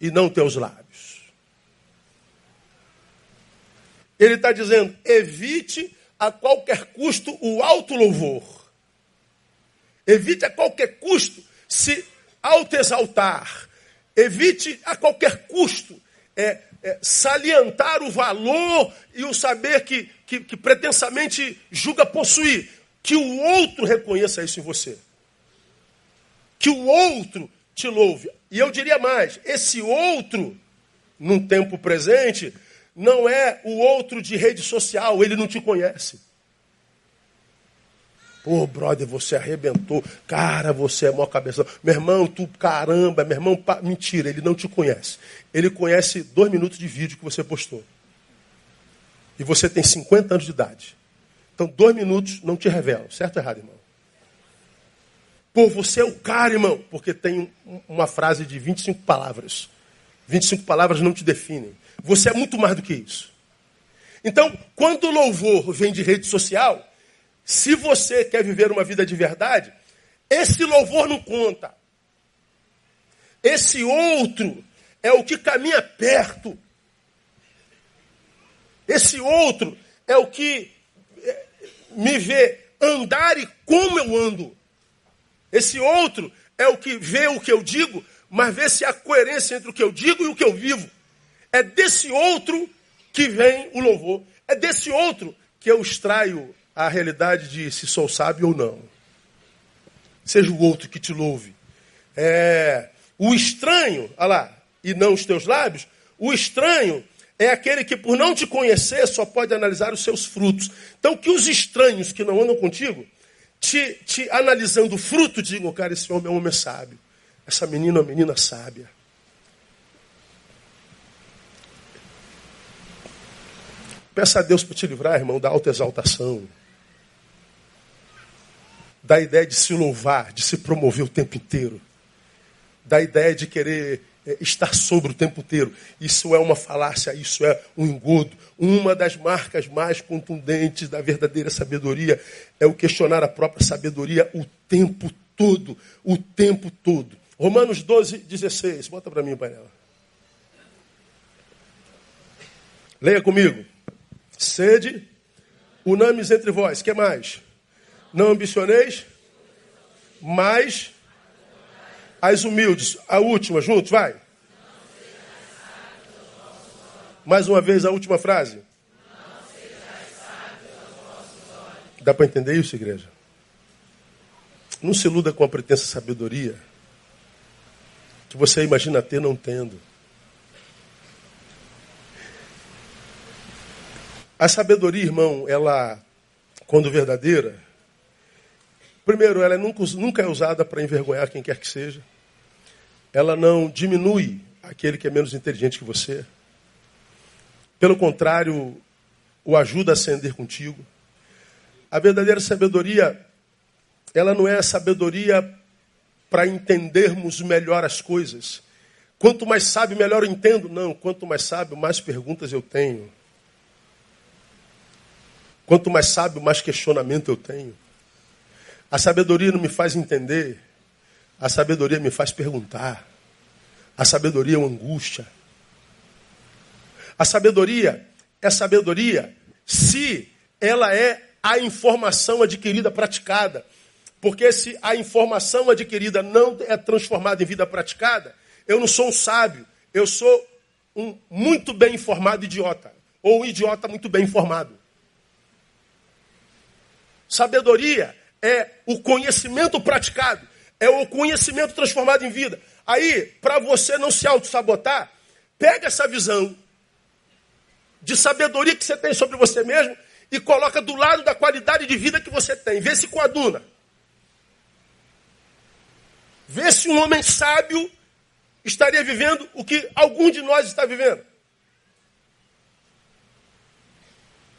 e não teus lábios. Ele está dizendo: evite a qualquer custo o alto louvor. Evite a qualquer custo se autoexaltar. Evite a qualquer custo é, é, salientar o valor e o saber que, que, que pretensamente julga possuir. Que o outro reconheça isso em você. Que o outro te louve. E eu diria mais: esse outro, num tempo presente, não é o outro de rede social, ele não te conhece. Pô, brother, você arrebentou. Cara, você é mó cabeça. Meu irmão, tu caramba, meu irmão, pa... mentira, ele não te conhece. Ele conhece dois minutos de vídeo que você postou. E você tem 50 anos de idade. Então, dois minutos não te revelam. Certo ou errado, irmão? Pô, você é o cara, irmão, porque tem uma frase de 25 palavras. 25 palavras não te definem. Você é muito mais do que isso. Então, quando o louvor vem de rede social, se você quer viver uma vida de verdade, esse louvor não conta. Esse outro é o que caminha perto. Esse outro é o que é, me vê andar e como eu ando. Esse outro é o que vê o que eu digo, mas vê se há coerência entre o que eu digo e o que eu vivo. É desse outro que vem o louvor. É desse outro que eu extraio a realidade de se sou sábio ou não. Seja o outro que te louve. É, o estranho, olha lá, e não os teus lábios, o estranho é aquele que, por não te conhecer, só pode analisar os seus frutos. Então, que os estranhos que não andam contigo, te, te analisando o fruto, digam, cara, esse homem é um homem sábio. Essa menina é uma menina sábia. Peça a Deus para te livrar, irmão, da autoexaltação. Da ideia de se louvar, de se promover o tempo inteiro. Da ideia de querer é, estar sobre o tempo inteiro. Isso é uma falácia, isso é um engodo. Uma das marcas mais contundentes da verdadeira sabedoria é o questionar a própria sabedoria o tempo todo. O tempo todo. Romanos 12, 16. Bota para mim painel. Leia comigo. Sede unânimes entre vós. que mais? Não ambicioneis, mas as humildes. A última, juntos, vai. Mais uma vez a última frase. Dá para entender isso, igreja? Não se iluda com a pretensa sabedoria que você imagina ter não tendo. A sabedoria, irmão, ela, quando verdadeira, primeiro, ela nunca, nunca é usada para envergonhar quem quer que seja. Ela não diminui aquele que é menos inteligente que você. Pelo contrário, o ajuda a ascender contigo. A verdadeira sabedoria, ela não é a sabedoria para entendermos melhor as coisas. Quanto mais sábio, melhor eu entendo. Não, quanto mais sábio, mais perguntas eu tenho. Quanto mais sábio, mais questionamento eu tenho. A sabedoria não me faz entender, a sabedoria me faz perguntar. A sabedoria é uma angústia. A sabedoria é sabedoria se ela é a informação adquirida praticada. Porque se a informação adquirida não é transformada em vida praticada, eu não sou um sábio, eu sou um muito bem informado idiota. Ou um idiota muito bem informado. Sabedoria é o conhecimento praticado, é o conhecimento transformado em vida. Aí, para você não se auto-sabotar, pega essa visão de sabedoria que você tem sobre você mesmo e coloca do lado da qualidade de vida que você tem. Vê se coaduna. Vê se um homem sábio estaria vivendo o que algum de nós está vivendo.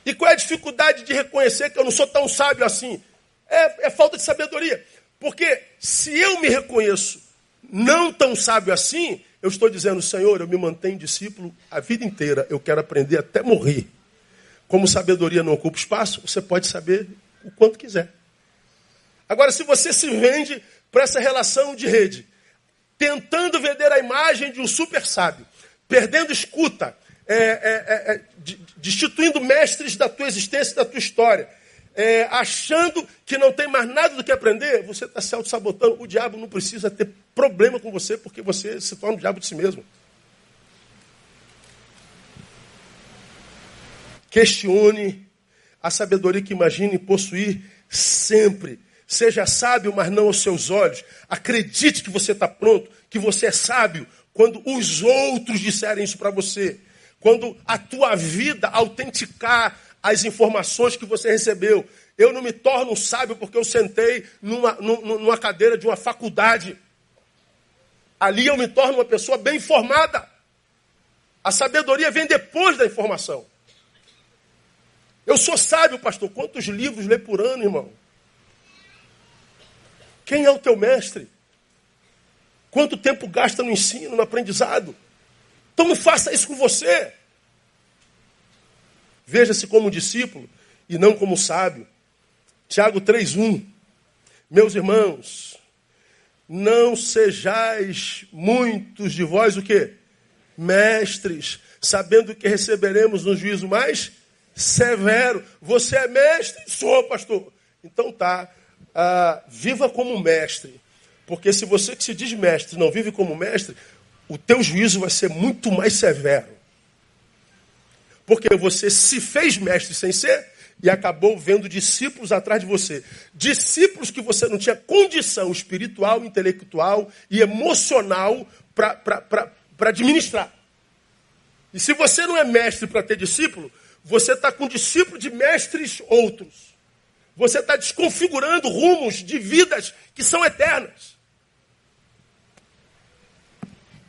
E qual é a dificuldade de reconhecer que eu não sou tão sábio assim? É, é falta de sabedoria. Porque se eu me reconheço não tão sábio assim, eu estou dizendo, Senhor, eu me mantenho discípulo a vida inteira, eu quero aprender até morrer. Como sabedoria não ocupa espaço, você pode saber o quanto quiser. Agora, se você se vende para essa relação de rede, tentando vender a imagem de um super sábio, perdendo escuta, é, é, é, é destituindo mestres da tua existência, da tua história, é, achando que não tem mais nada do que aprender, você está se auto-sabotando. O diabo não precisa ter problema com você, porque você se torna o diabo de si mesmo. Questione a sabedoria que imagine possuir sempre. Seja sábio, mas não aos seus olhos. Acredite que você está pronto, que você é sábio, quando os outros disserem isso para você. Quando a tua vida autenticar as informações que você recebeu. Eu não me torno sábio porque eu sentei numa, numa cadeira de uma faculdade. Ali eu me torno uma pessoa bem informada. A sabedoria vem depois da informação. Eu sou sábio, pastor. Quantos livros lê por ano, irmão? Quem é o teu mestre? Quanto tempo gasta no ensino, no aprendizado? Então não faça isso com você. Veja-se como discípulo e não como sábio. Tiago 3:1. Meus irmãos, não sejais muitos de vós o quê? Mestres, sabendo que receberemos um juízo mais severo. Você é mestre? Sou, pastor. Então tá. Ah, viva como mestre. Porque se você que se diz mestre não vive como mestre, o teu juízo vai ser muito mais severo. Porque você se fez mestre sem ser e acabou vendo discípulos atrás de você. Discípulos que você não tinha condição espiritual, intelectual e emocional para administrar. E se você não é mestre para ter discípulo, você está com discípulo de mestres outros. Você está desconfigurando rumos de vidas que são eternas.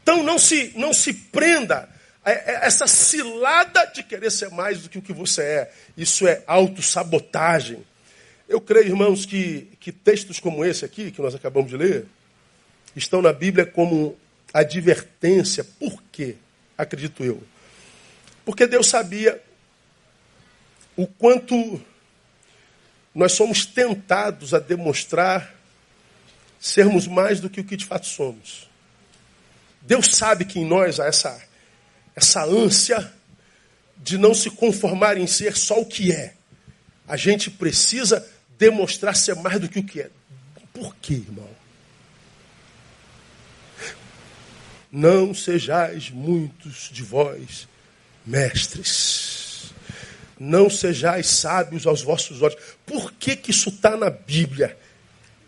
Então não se, não se prenda essa cilada de querer ser mais do que o que você é. Isso é autossabotagem. Eu creio, irmãos, que, que textos como esse aqui, que nós acabamos de ler, estão na Bíblia como advertência. Por quê? Acredito eu. Porque Deus sabia o quanto nós somos tentados a demonstrar sermos mais do que o que de fato somos. Deus sabe que em nós há essa essa ânsia de não se conformar em ser só o que é. A gente precisa demonstrar ser mais do que o que é. Por quê, irmão? Não sejais muitos de vós mestres. Não sejais sábios aos vossos olhos. Por que, que isso está na Bíblia?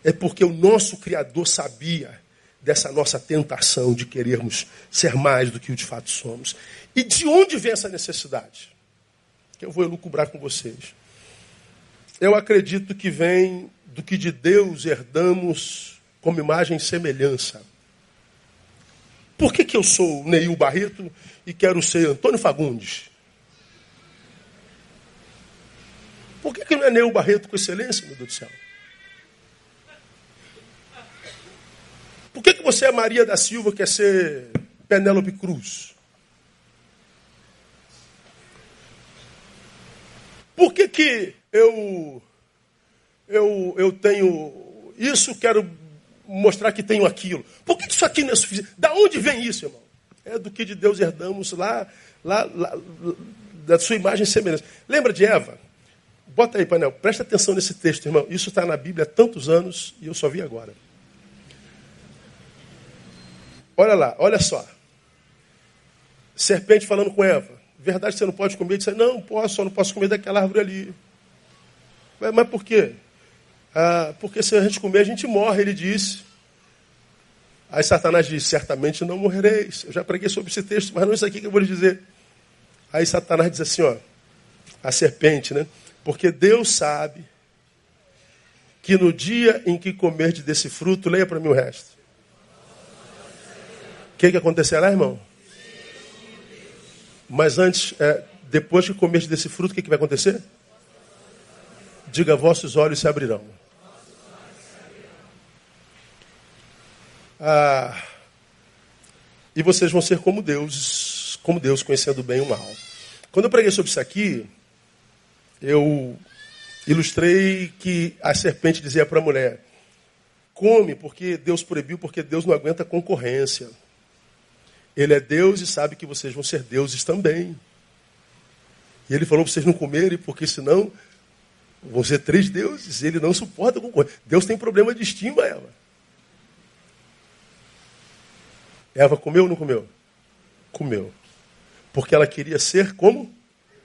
É porque o nosso Criador sabia dessa nossa tentação de querermos ser mais do que o de fato somos. E de onde vem essa necessidade? Que eu vou elucubrar com vocês. Eu acredito que vem do que de Deus herdamos como imagem e semelhança. Por que, que eu sou Neil Barreto e quero ser Antônio Fagundes? Por que, que não é Neil Barreto com excelência, meu Deus do céu? Por que, que você é Maria da Silva quer ser Penélope Cruz? Por que, que eu, eu, eu tenho isso, quero mostrar que tenho aquilo. Por que isso aqui não é suficiente? Da onde vem isso, irmão? É do que de Deus herdamos lá, lá, lá da sua imagem e semelhança. Lembra de Eva? Bota aí, painel, presta atenção nesse texto, irmão. Isso está na Bíblia há tantos anos e eu só vi agora. Olha lá, olha só. Serpente falando com Eva. Verdade, você não pode comer? Disse, não, posso, só não posso comer daquela árvore ali. Mas, mas por quê? Ah, porque se a gente comer, a gente morre, ele disse. Aí Satanás disse, certamente não morrereis. Eu já preguei sobre esse texto, mas não é isso aqui que eu vou lhe dizer. Aí Satanás diz assim, ó, a serpente, né? Porque Deus sabe que no dia em que comerdes desse fruto, leia para mim o resto. O que, que acontecerá, irmão? Mas antes, é, depois que comerdes desse fruto, o que, que vai acontecer? Diga, vossos olhos se abrirão. Ah, e vocês vão ser como deuses, como Deus, conhecendo bem o mal. Quando eu preguei sobre isso aqui, eu ilustrei que a serpente dizia para a mulher: come, porque Deus proibiu, porque Deus não aguenta concorrência. Ele é Deus e sabe que vocês vão ser deuses também. E ele falou para vocês não comerem, porque senão vão ser três deuses. Ele não suporta concorrência. Deus tem problema de estima, Eva. Eva comeu ou não comeu? Comeu. Porque ela queria ser como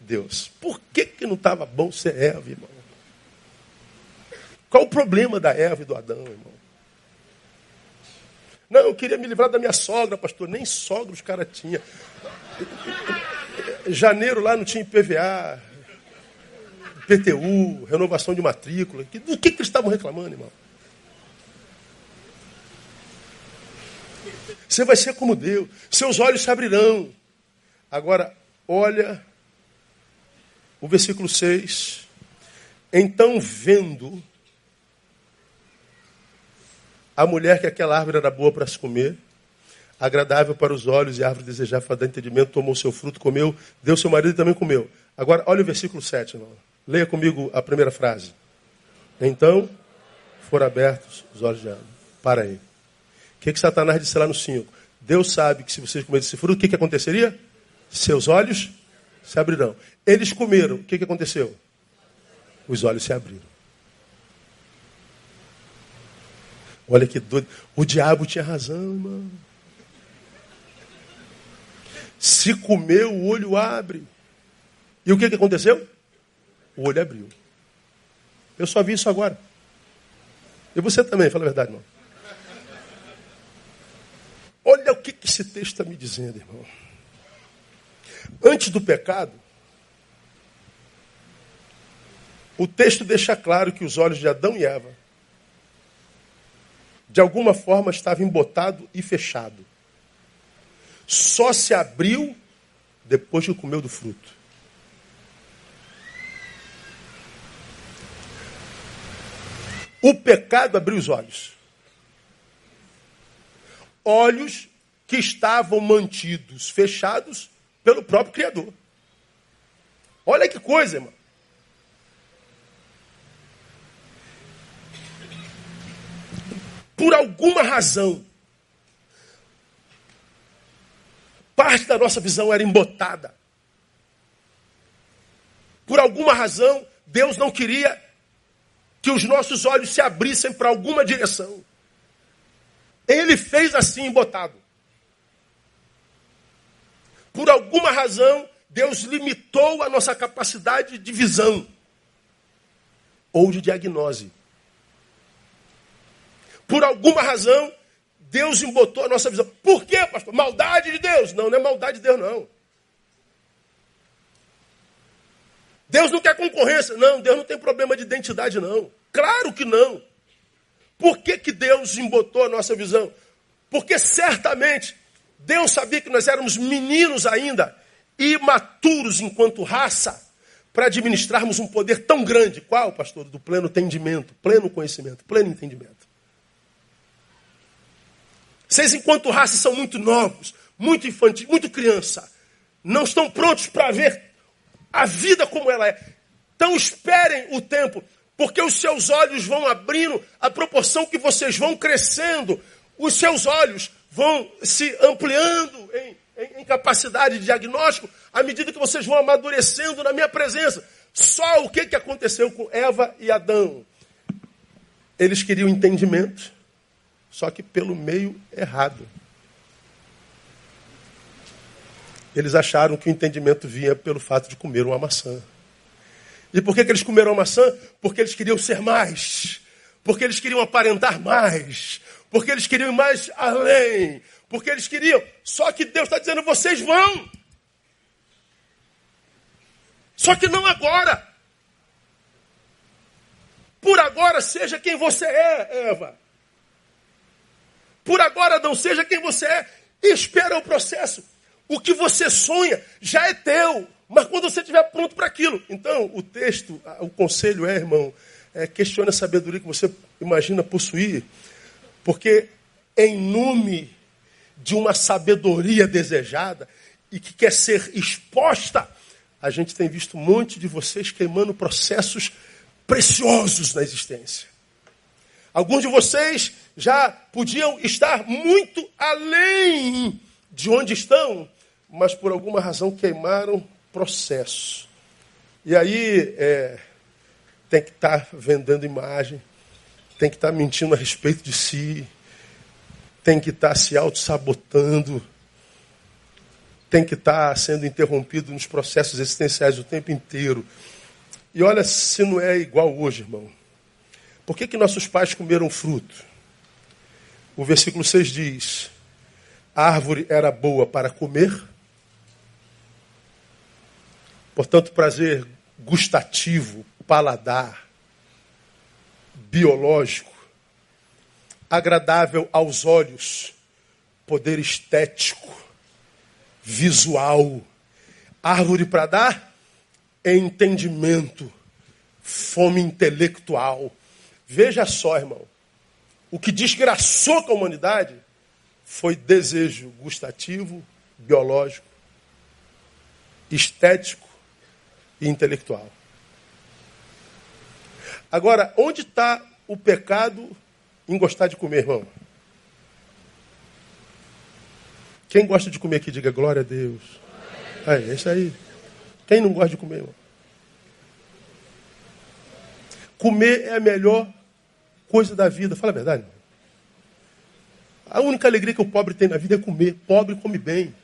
Deus. Por que, que não estava bom ser Eva, irmão? Qual o problema da Eva e do Adão, irmão? Não, eu queria me livrar da minha sogra, pastor. Nem sogra os caras tinham. Janeiro lá não tinha IPVA, PTU, renovação de matrícula. Do que, que eles estavam reclamando, irmão? Você vai ser como Deus, seus olhos se abrirão. Agora, olha o versículo 6. Então, vendo a mulher que aquela árvore era boa para se comer, agradável para os olhos e árvore desejável para dar entendimento, tomou seu fruto, comeu, deu seu marido e também comeu. Agora, olha o versículo 7, irmão. Leia comigo a primeira frase. Então, foram abertos os olhos de Ana. Para aí. O que, que Satanás disse lá no 5? Deus sabe que se vocês comerem esse fruto, o que, que aconteceria? Seus olhos se abrirão. Eles comeram. O que, que aconteceu? Os olhos se abriram. Olha que doido. O diabo tinha razão, irmão. Se comer, o olho abre. E o que, que aconteceu? O olho abriu. Eu só vi isso agora. E você também, fala a verdade, irmão. Olha o que, que esse texto está me dizendo, irmão. Antes do pecado, o texto deixa claro que os olhos de Adão e Eva de alguma forma estava embotado e fechado. Só se abriu depois que comeu do fruto. O pecado abriu os olhos. Olhos que estavam mantidos fechados pelo próprio Criador. Olha que coisa, irmão. Por alguma razão, parte da nossa visão era embotada. Por alguma razão, Deus não queria que os nossos olhos se abrissem para alguma direção. Ele fez assim embotado. Por alguma razão, Deus limitou a nossa capacidade de visão ou de diagnose. Por alguma razão, Deus embotou a nossa visão. Por quê, pastor? Maldade de Deus? Não, não é maldade de Deus, não. Deus não quer concorrência. Não, Deus não tem problema de identidade, não. Claro que não. Por que, que Deus embotou a nossa visão? Porque certamente Deus sabia que nós éramos meninos ainda, imaturos enquanto raça, para administrarmos um poder tão grande. Qual, pastor? Do pleno entendimento, pleno conhecimento, pleno entendimento. Vocês, enquanto raça, são muito novos, muito infantis, muito criança. Não estão prontos para ver a vida como ela é. Então esperem o tempo. Porque os seus olhos vão abrindo à proporção que vocês vão crescendo. Os seus olhos vão se ampliando em, em, em capacidade de diagnóstico à medida que vocês vão amadurecendo na minha presença. Só o que, que aconteceu com Eva e Adão? Eles queriam entendimento, só que pelo meio errado. Eles acharam que o entendimento vinha pelo fato de comer uma maçã. E por que, que eles comeram a maçã? Porque eles queriam ser mais. Porque eles queriam aparentar mais. Porque eles queriam ir mais além. Porque eles queriam. Só que Deus está dizendo: vocês vão. Só que não agora. Por agora, seja quem você é, Eva. Por agora, não seja quem você é. Espera o processo. O que você sonha já é teu. Mas quando você estiver pronto para aquilo. Então, o texto, o conselho é, irmão, é, questione a sabedoria que você imagina possuir. Porque, em nome de uma sabedoria desejada e que quer ser exposta, a gente tem visto um monte de vocês queimando processos preciosos na existência. Alguns de vocês já podiam estar muito além de onde estão, mas por alguma razão queimaram processo. E aí é, tem que estar tá vendendo imagem, tem que estar tá mentindo a respeito de si, tem que estar tá se auto-sabotando, tem que estar sendo interrompido nos processos existenciais o tempo inteiro. E olha se não é igual hoje, irmão. Por que, que nossos pais comeram fruto? O versículo 6 diz: a árvore era boa para comer, Portanto, prazer gustativo, paladar, biológico, agradável aos olhos, poder estético, visual, árvore para dar entendimento, fome intelectual. Veja só, irmão, o que desgraçou com a humanidade foi desejo gustativo, biológico, estético, e intelectual. Agora, onde está o pecado em gostar de comer, irmão? Quem gosta de comer aqui, diga glória a Deus. É, é isso aí. Quem não gosta de comer, irmão? Comer é a melhor coisa da vida. Fala a verdade. A única alegria que o pobre tem na vida é comer. Pobre come bem.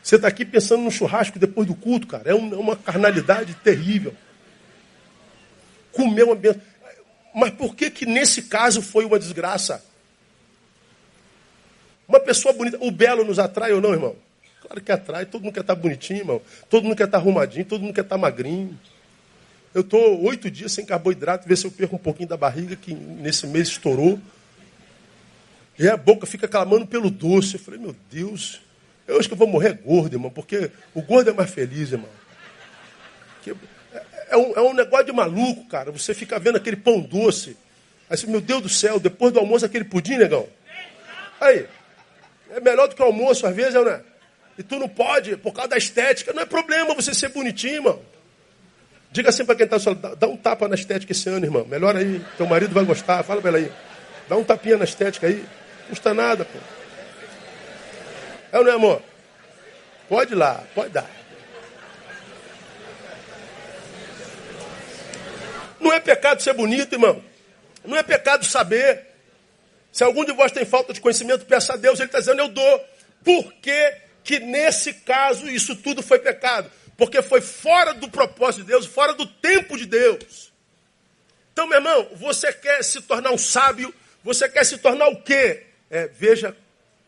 Você está aqui pensando no churrasco depois do culto, cara. É, é uma carnalidade terrível. Comer uma benção. Mas por que que nesse caso foi uma desgraça? Uma pessoa bonita. O belo nos atrai ou não, irmão? Claro que atrai. Todo mundo quer estar tá bonitinho, irmão. Todo mundo quer estar tá arrumadinho. Todo mundo quer estar tá magrinho. Eu estou oito dias sem carboidrato, ver se eu perco um pouquinho da barriga, que nesse mês estourou. E a boca fica clamando pelo doce. Eu falei, meu Deus, eu acho que eu vou morrer gordo, irmão, porque o gordo é mais feliz, irmão. É um, é um negócio de maluco, cara. Você fica vendo aquele pão doce. Aí você, meu Deus do céu, depois do almoço aquele pudim, negão. Aí, é melhor do que o almoço, às vezes, né? E tu não pode, por causa da estética. Não é problema você ser bonitinho, irmão. Diga assim para quem está falando, dá um tapa na estética esse ano, irmão. Melhor aí, teu marido vai gostar. Fala para ela aí. Dá um tapinha na estética aí. Não custa nada, pô. É ou não é, amor? Pode ir lá, pode dar. Não é pecado ser bonito, irmão. Não é pecado saber. Se algum de vós tem falta de conhecimento, peça a Deus, ele está dizendo, eu dou. Por que, que nesse caso isso tudo foi pecado? Porque foi fora do propósito de Deus, fora do tempo de Deus. Então, meu irmão, você quer se tornar um sábio, você quer se tornar o quê? É, veja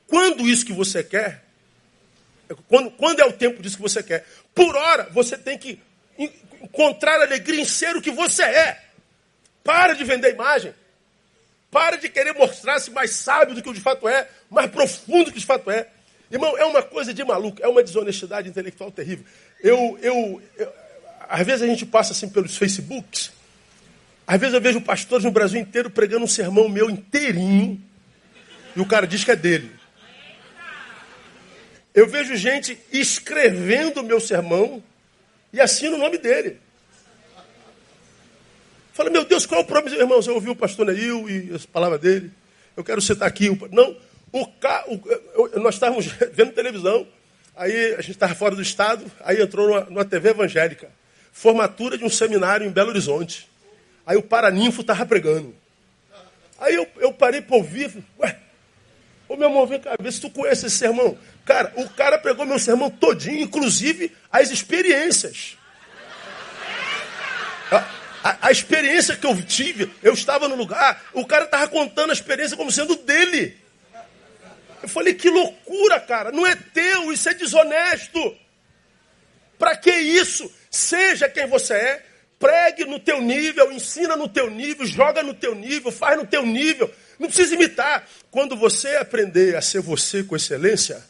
quando isso que você quer, quando, quando é o tempo disso que você quer. Por hora, você tem que encontrar alegria em ser o que você é. Para de vender imagem. Para de querer mostrar-se mais sábio do que o de fato é, mais profundo do que de fato é. Irmão, é uma coisa de maluco, é uma desonestidade intelectual terrível. Eu, eu, eu, às vezes a gente passa assim pelos Facebooks, às vezes eu vejo pastores no Brasil inteiro pregando um sermão meu inteirinho, e o cara diz que é dele. Eu vejo gente escrevendo o meu sermão e assino o nome dele. Falei, meu Deus, qual é o problema? Irmãos, eu ouvi o pastor Neil e as palavras dele. Eu quero citar aqui. Não, o, ca... o... nós estávamos vendo televisão, aí a gente estava fora do estado, aí entrou numa, numa TV evangélica. Formatura de um seminário em Belo Horizonte. Aí o Paraninfo estava pregando. Aí eu, eu parei para ouvir, ué, ô meu irmão, vem cá, vê se tu conhece esse sermão. Cara, o cara pregou meu sermão todinho, inclusive as experiências. A, a, a experiência que eu tive, eu estava no lugar, o cara estava contando a experiência como sendo dele. Eu falei, que loucura, cara, não é teu, isso é desonesto. Para que isso? Seja quem você é, Pregue no teu nível, ensina no teu nível, joga no teu nível, faz no teu nível. Não precisa imitar. Quando você aprender a ser você com excelência,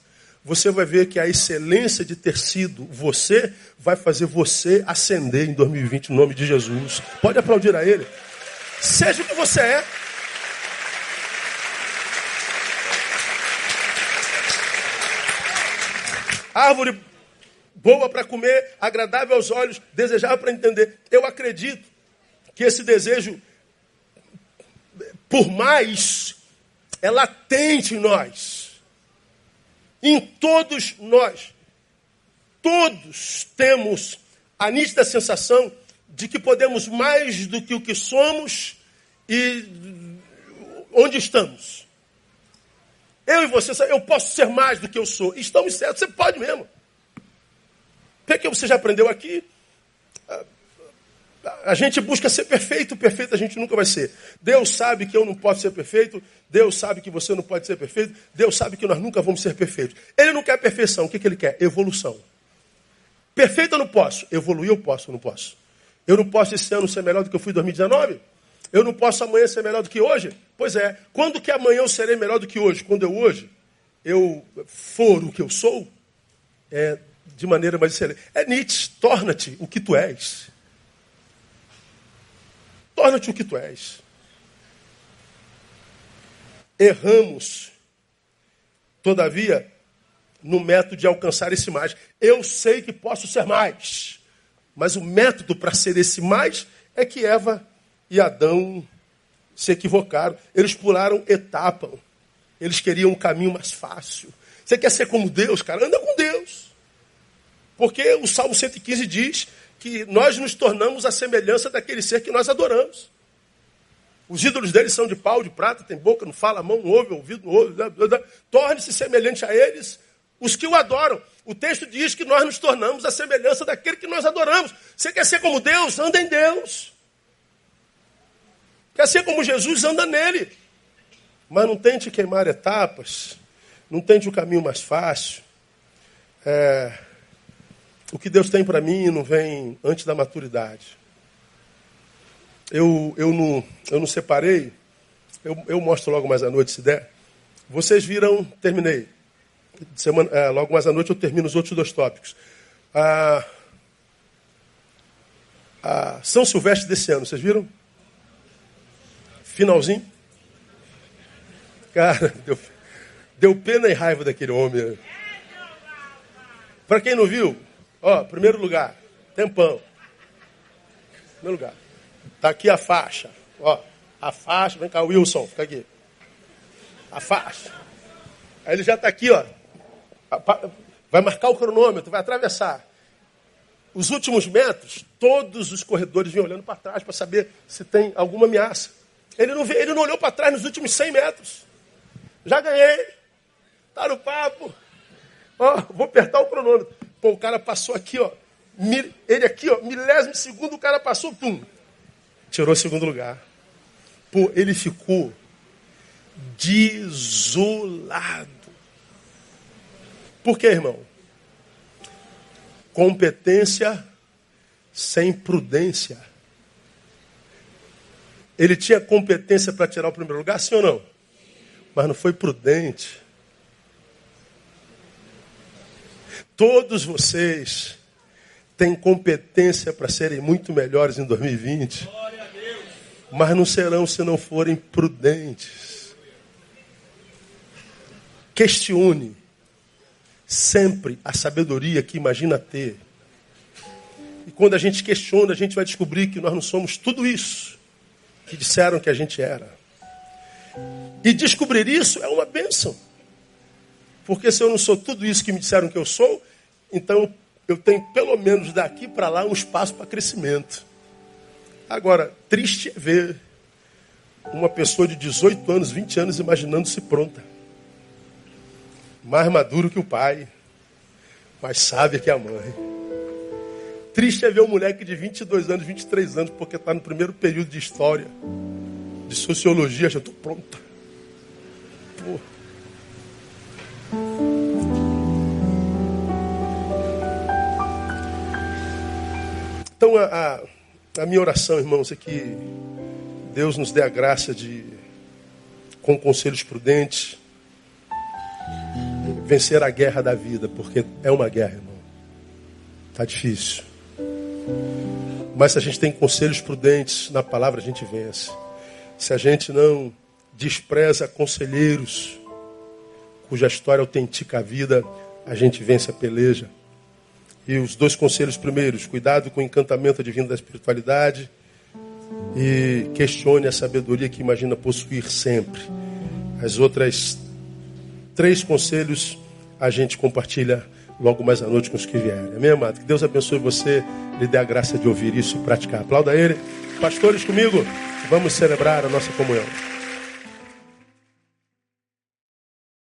você vai ver que a excelência de ter sido você vai fazer você ascender em 2020 no nome de Jesus. Pode aplaudir a ele. Seja o que você é. Árvore boa para comer, agradável aos olhos, desejável para entender. Eu acredito que esse desejo por mais é latente em nós. Em todos nós. Todos temos a nítida sensação de que podemos mais do que o que somos e onde estamos. Eu e você, eu posso ser mais do que eu sou. Estamos certos, você pode mesmo. Porque você já aprendeu aqui. A gente busca ser perfeito, perfeito a gente nunca vai ser. Deus sabe que eu não posso ser perfeito, Deus sabe que você não pode ser perfeito, Deus sabe que nós nunca vamos ser perfeitos. Ele não quer perfeição, o que, que ele quer? Evolução. Perfeito eu não posso, evoluir eu posso, não posso. Eu não posso esse ano ser melhor do que eu fui em 2019? Eu não posso amanhã ser melhor do que hoje? Pois é, quando que amanhã eu serei melhor do que hoje? Quando eu hoje eu for o que eu sou, é, de maneira mais excelente. É Nietzsche, torna-te o que tu és. Torna-te o que tu és. Erramos, todavia, no método de alcançar esse mais. Eu sei que posso ser mais, mas o método para ser esse mais é que Eva e Adão se equivocaram. Eles pularam etapa. Eles queriam um caminho mais fácil. Você quer ser como Deus, cara? Anda com Deus. Porque o Salmo 115 diz que nós nos tornamos a semelhança daquele ser que nós adoramos. Os ídolos deles são de pau, de prata, tem boca, não fala, mão não ouve, ouvido não ouve. Torne-se semelhante a eles os que o adoram. O texto diz que nós nos tornamos a semelhança daquele que nós adoramos. Você quer ser como Deus? Anda em Deus. Quer ser como Jesus? Anda nele. Mas não tente queimar etapas. Não tente o caminho mais fácil. É, o que Deus tem para mim não vem antes da maturidade. Eu, eu, não, eu não separei, eu, eu mostro logo mais à noite se der. Vocês viram, terminei. Semana, é, logo mais à noite eu termino os outros dois tópicos. Ah, a São Silvestre desse ano, vocês viram? Finalzinho. Cara, deu, deu pena e raiva daquele homem. Para quem não viu, Ó, primeiro lugar, tempão. Primeiro lugar. Tá aqui a faixa. Ó, a faixa, vem cá, Wilson, fica aqui. A faixa. Aí ele já está aqui, ó. Vai marcar o cronômetro, vai atravessar. Os últimos metros, todos os corredores vinham olhando para trás para saber se tem alguma ameaça. Ele não, ele não olhou para trás nos últimos 100 metros. Já ganhei. Tá no papo. Ó, vou apertar o cronômetro. Pô, o cara passou aqui, ó. Ele aqui, ó, milésimo segundo, o cara passou, pum. Tirou o segundo lugar. Pô, ele ficou desolado. Por quê, irmão? Competência sem prudência. Ele tinha competência para tirar o primeiro lugar, sim ou não? Mas não foi prudente. Todos vocês têm competência para serem muito melhores em 2020, mas não serão se não forem prudentes. Questione sempre a sabedoria que imagina ter. E quando a gente questiona, a gente vai descobrir que nós não somos tudo isso que disseram que a gente era. E descobrir isso é uma bênção. Porque se eu não sou tudo isso que me disseram que eu sou, então eu tenho pelo menos daqui para lá um espaço para crescimento. Agora, triste é ver uma pessoa de 18 anos, 20 anos imaginando-se pronta. Mais maduro que o pai, mais sábia que a mãe. Triste é ver um moleque de 22 anos, 23 anos, porque está no primeiro período de história, de sociologia, já estou pronta. Pô. Então, a, a, a, minha oração, irmãos, é que Deus nos dê a graça de, com conselhos prudentes, vencer a guerra da vida, porque é uma guerra, irmão. Está difícil. Mas se a gente tem conselhos prudentes na palavra, a gente vence. Se a gente não despreza conselheiros cuja história autentica a vida, a gente vence a peleja. E os dois conselhos primeiros, cuidado com o encantamento divino da espiritualidade e questione a sabedoria que imagina possuir sempre. As outras três conselhos a gente compartilha logo mais à noite com os que vierem. Amém, amado? Que Deus abençoe você, lhe dê a graça de ouvir isso e praticar. Aplauda ele. Pastores comigo, vamos celebrar a nossa comunhão.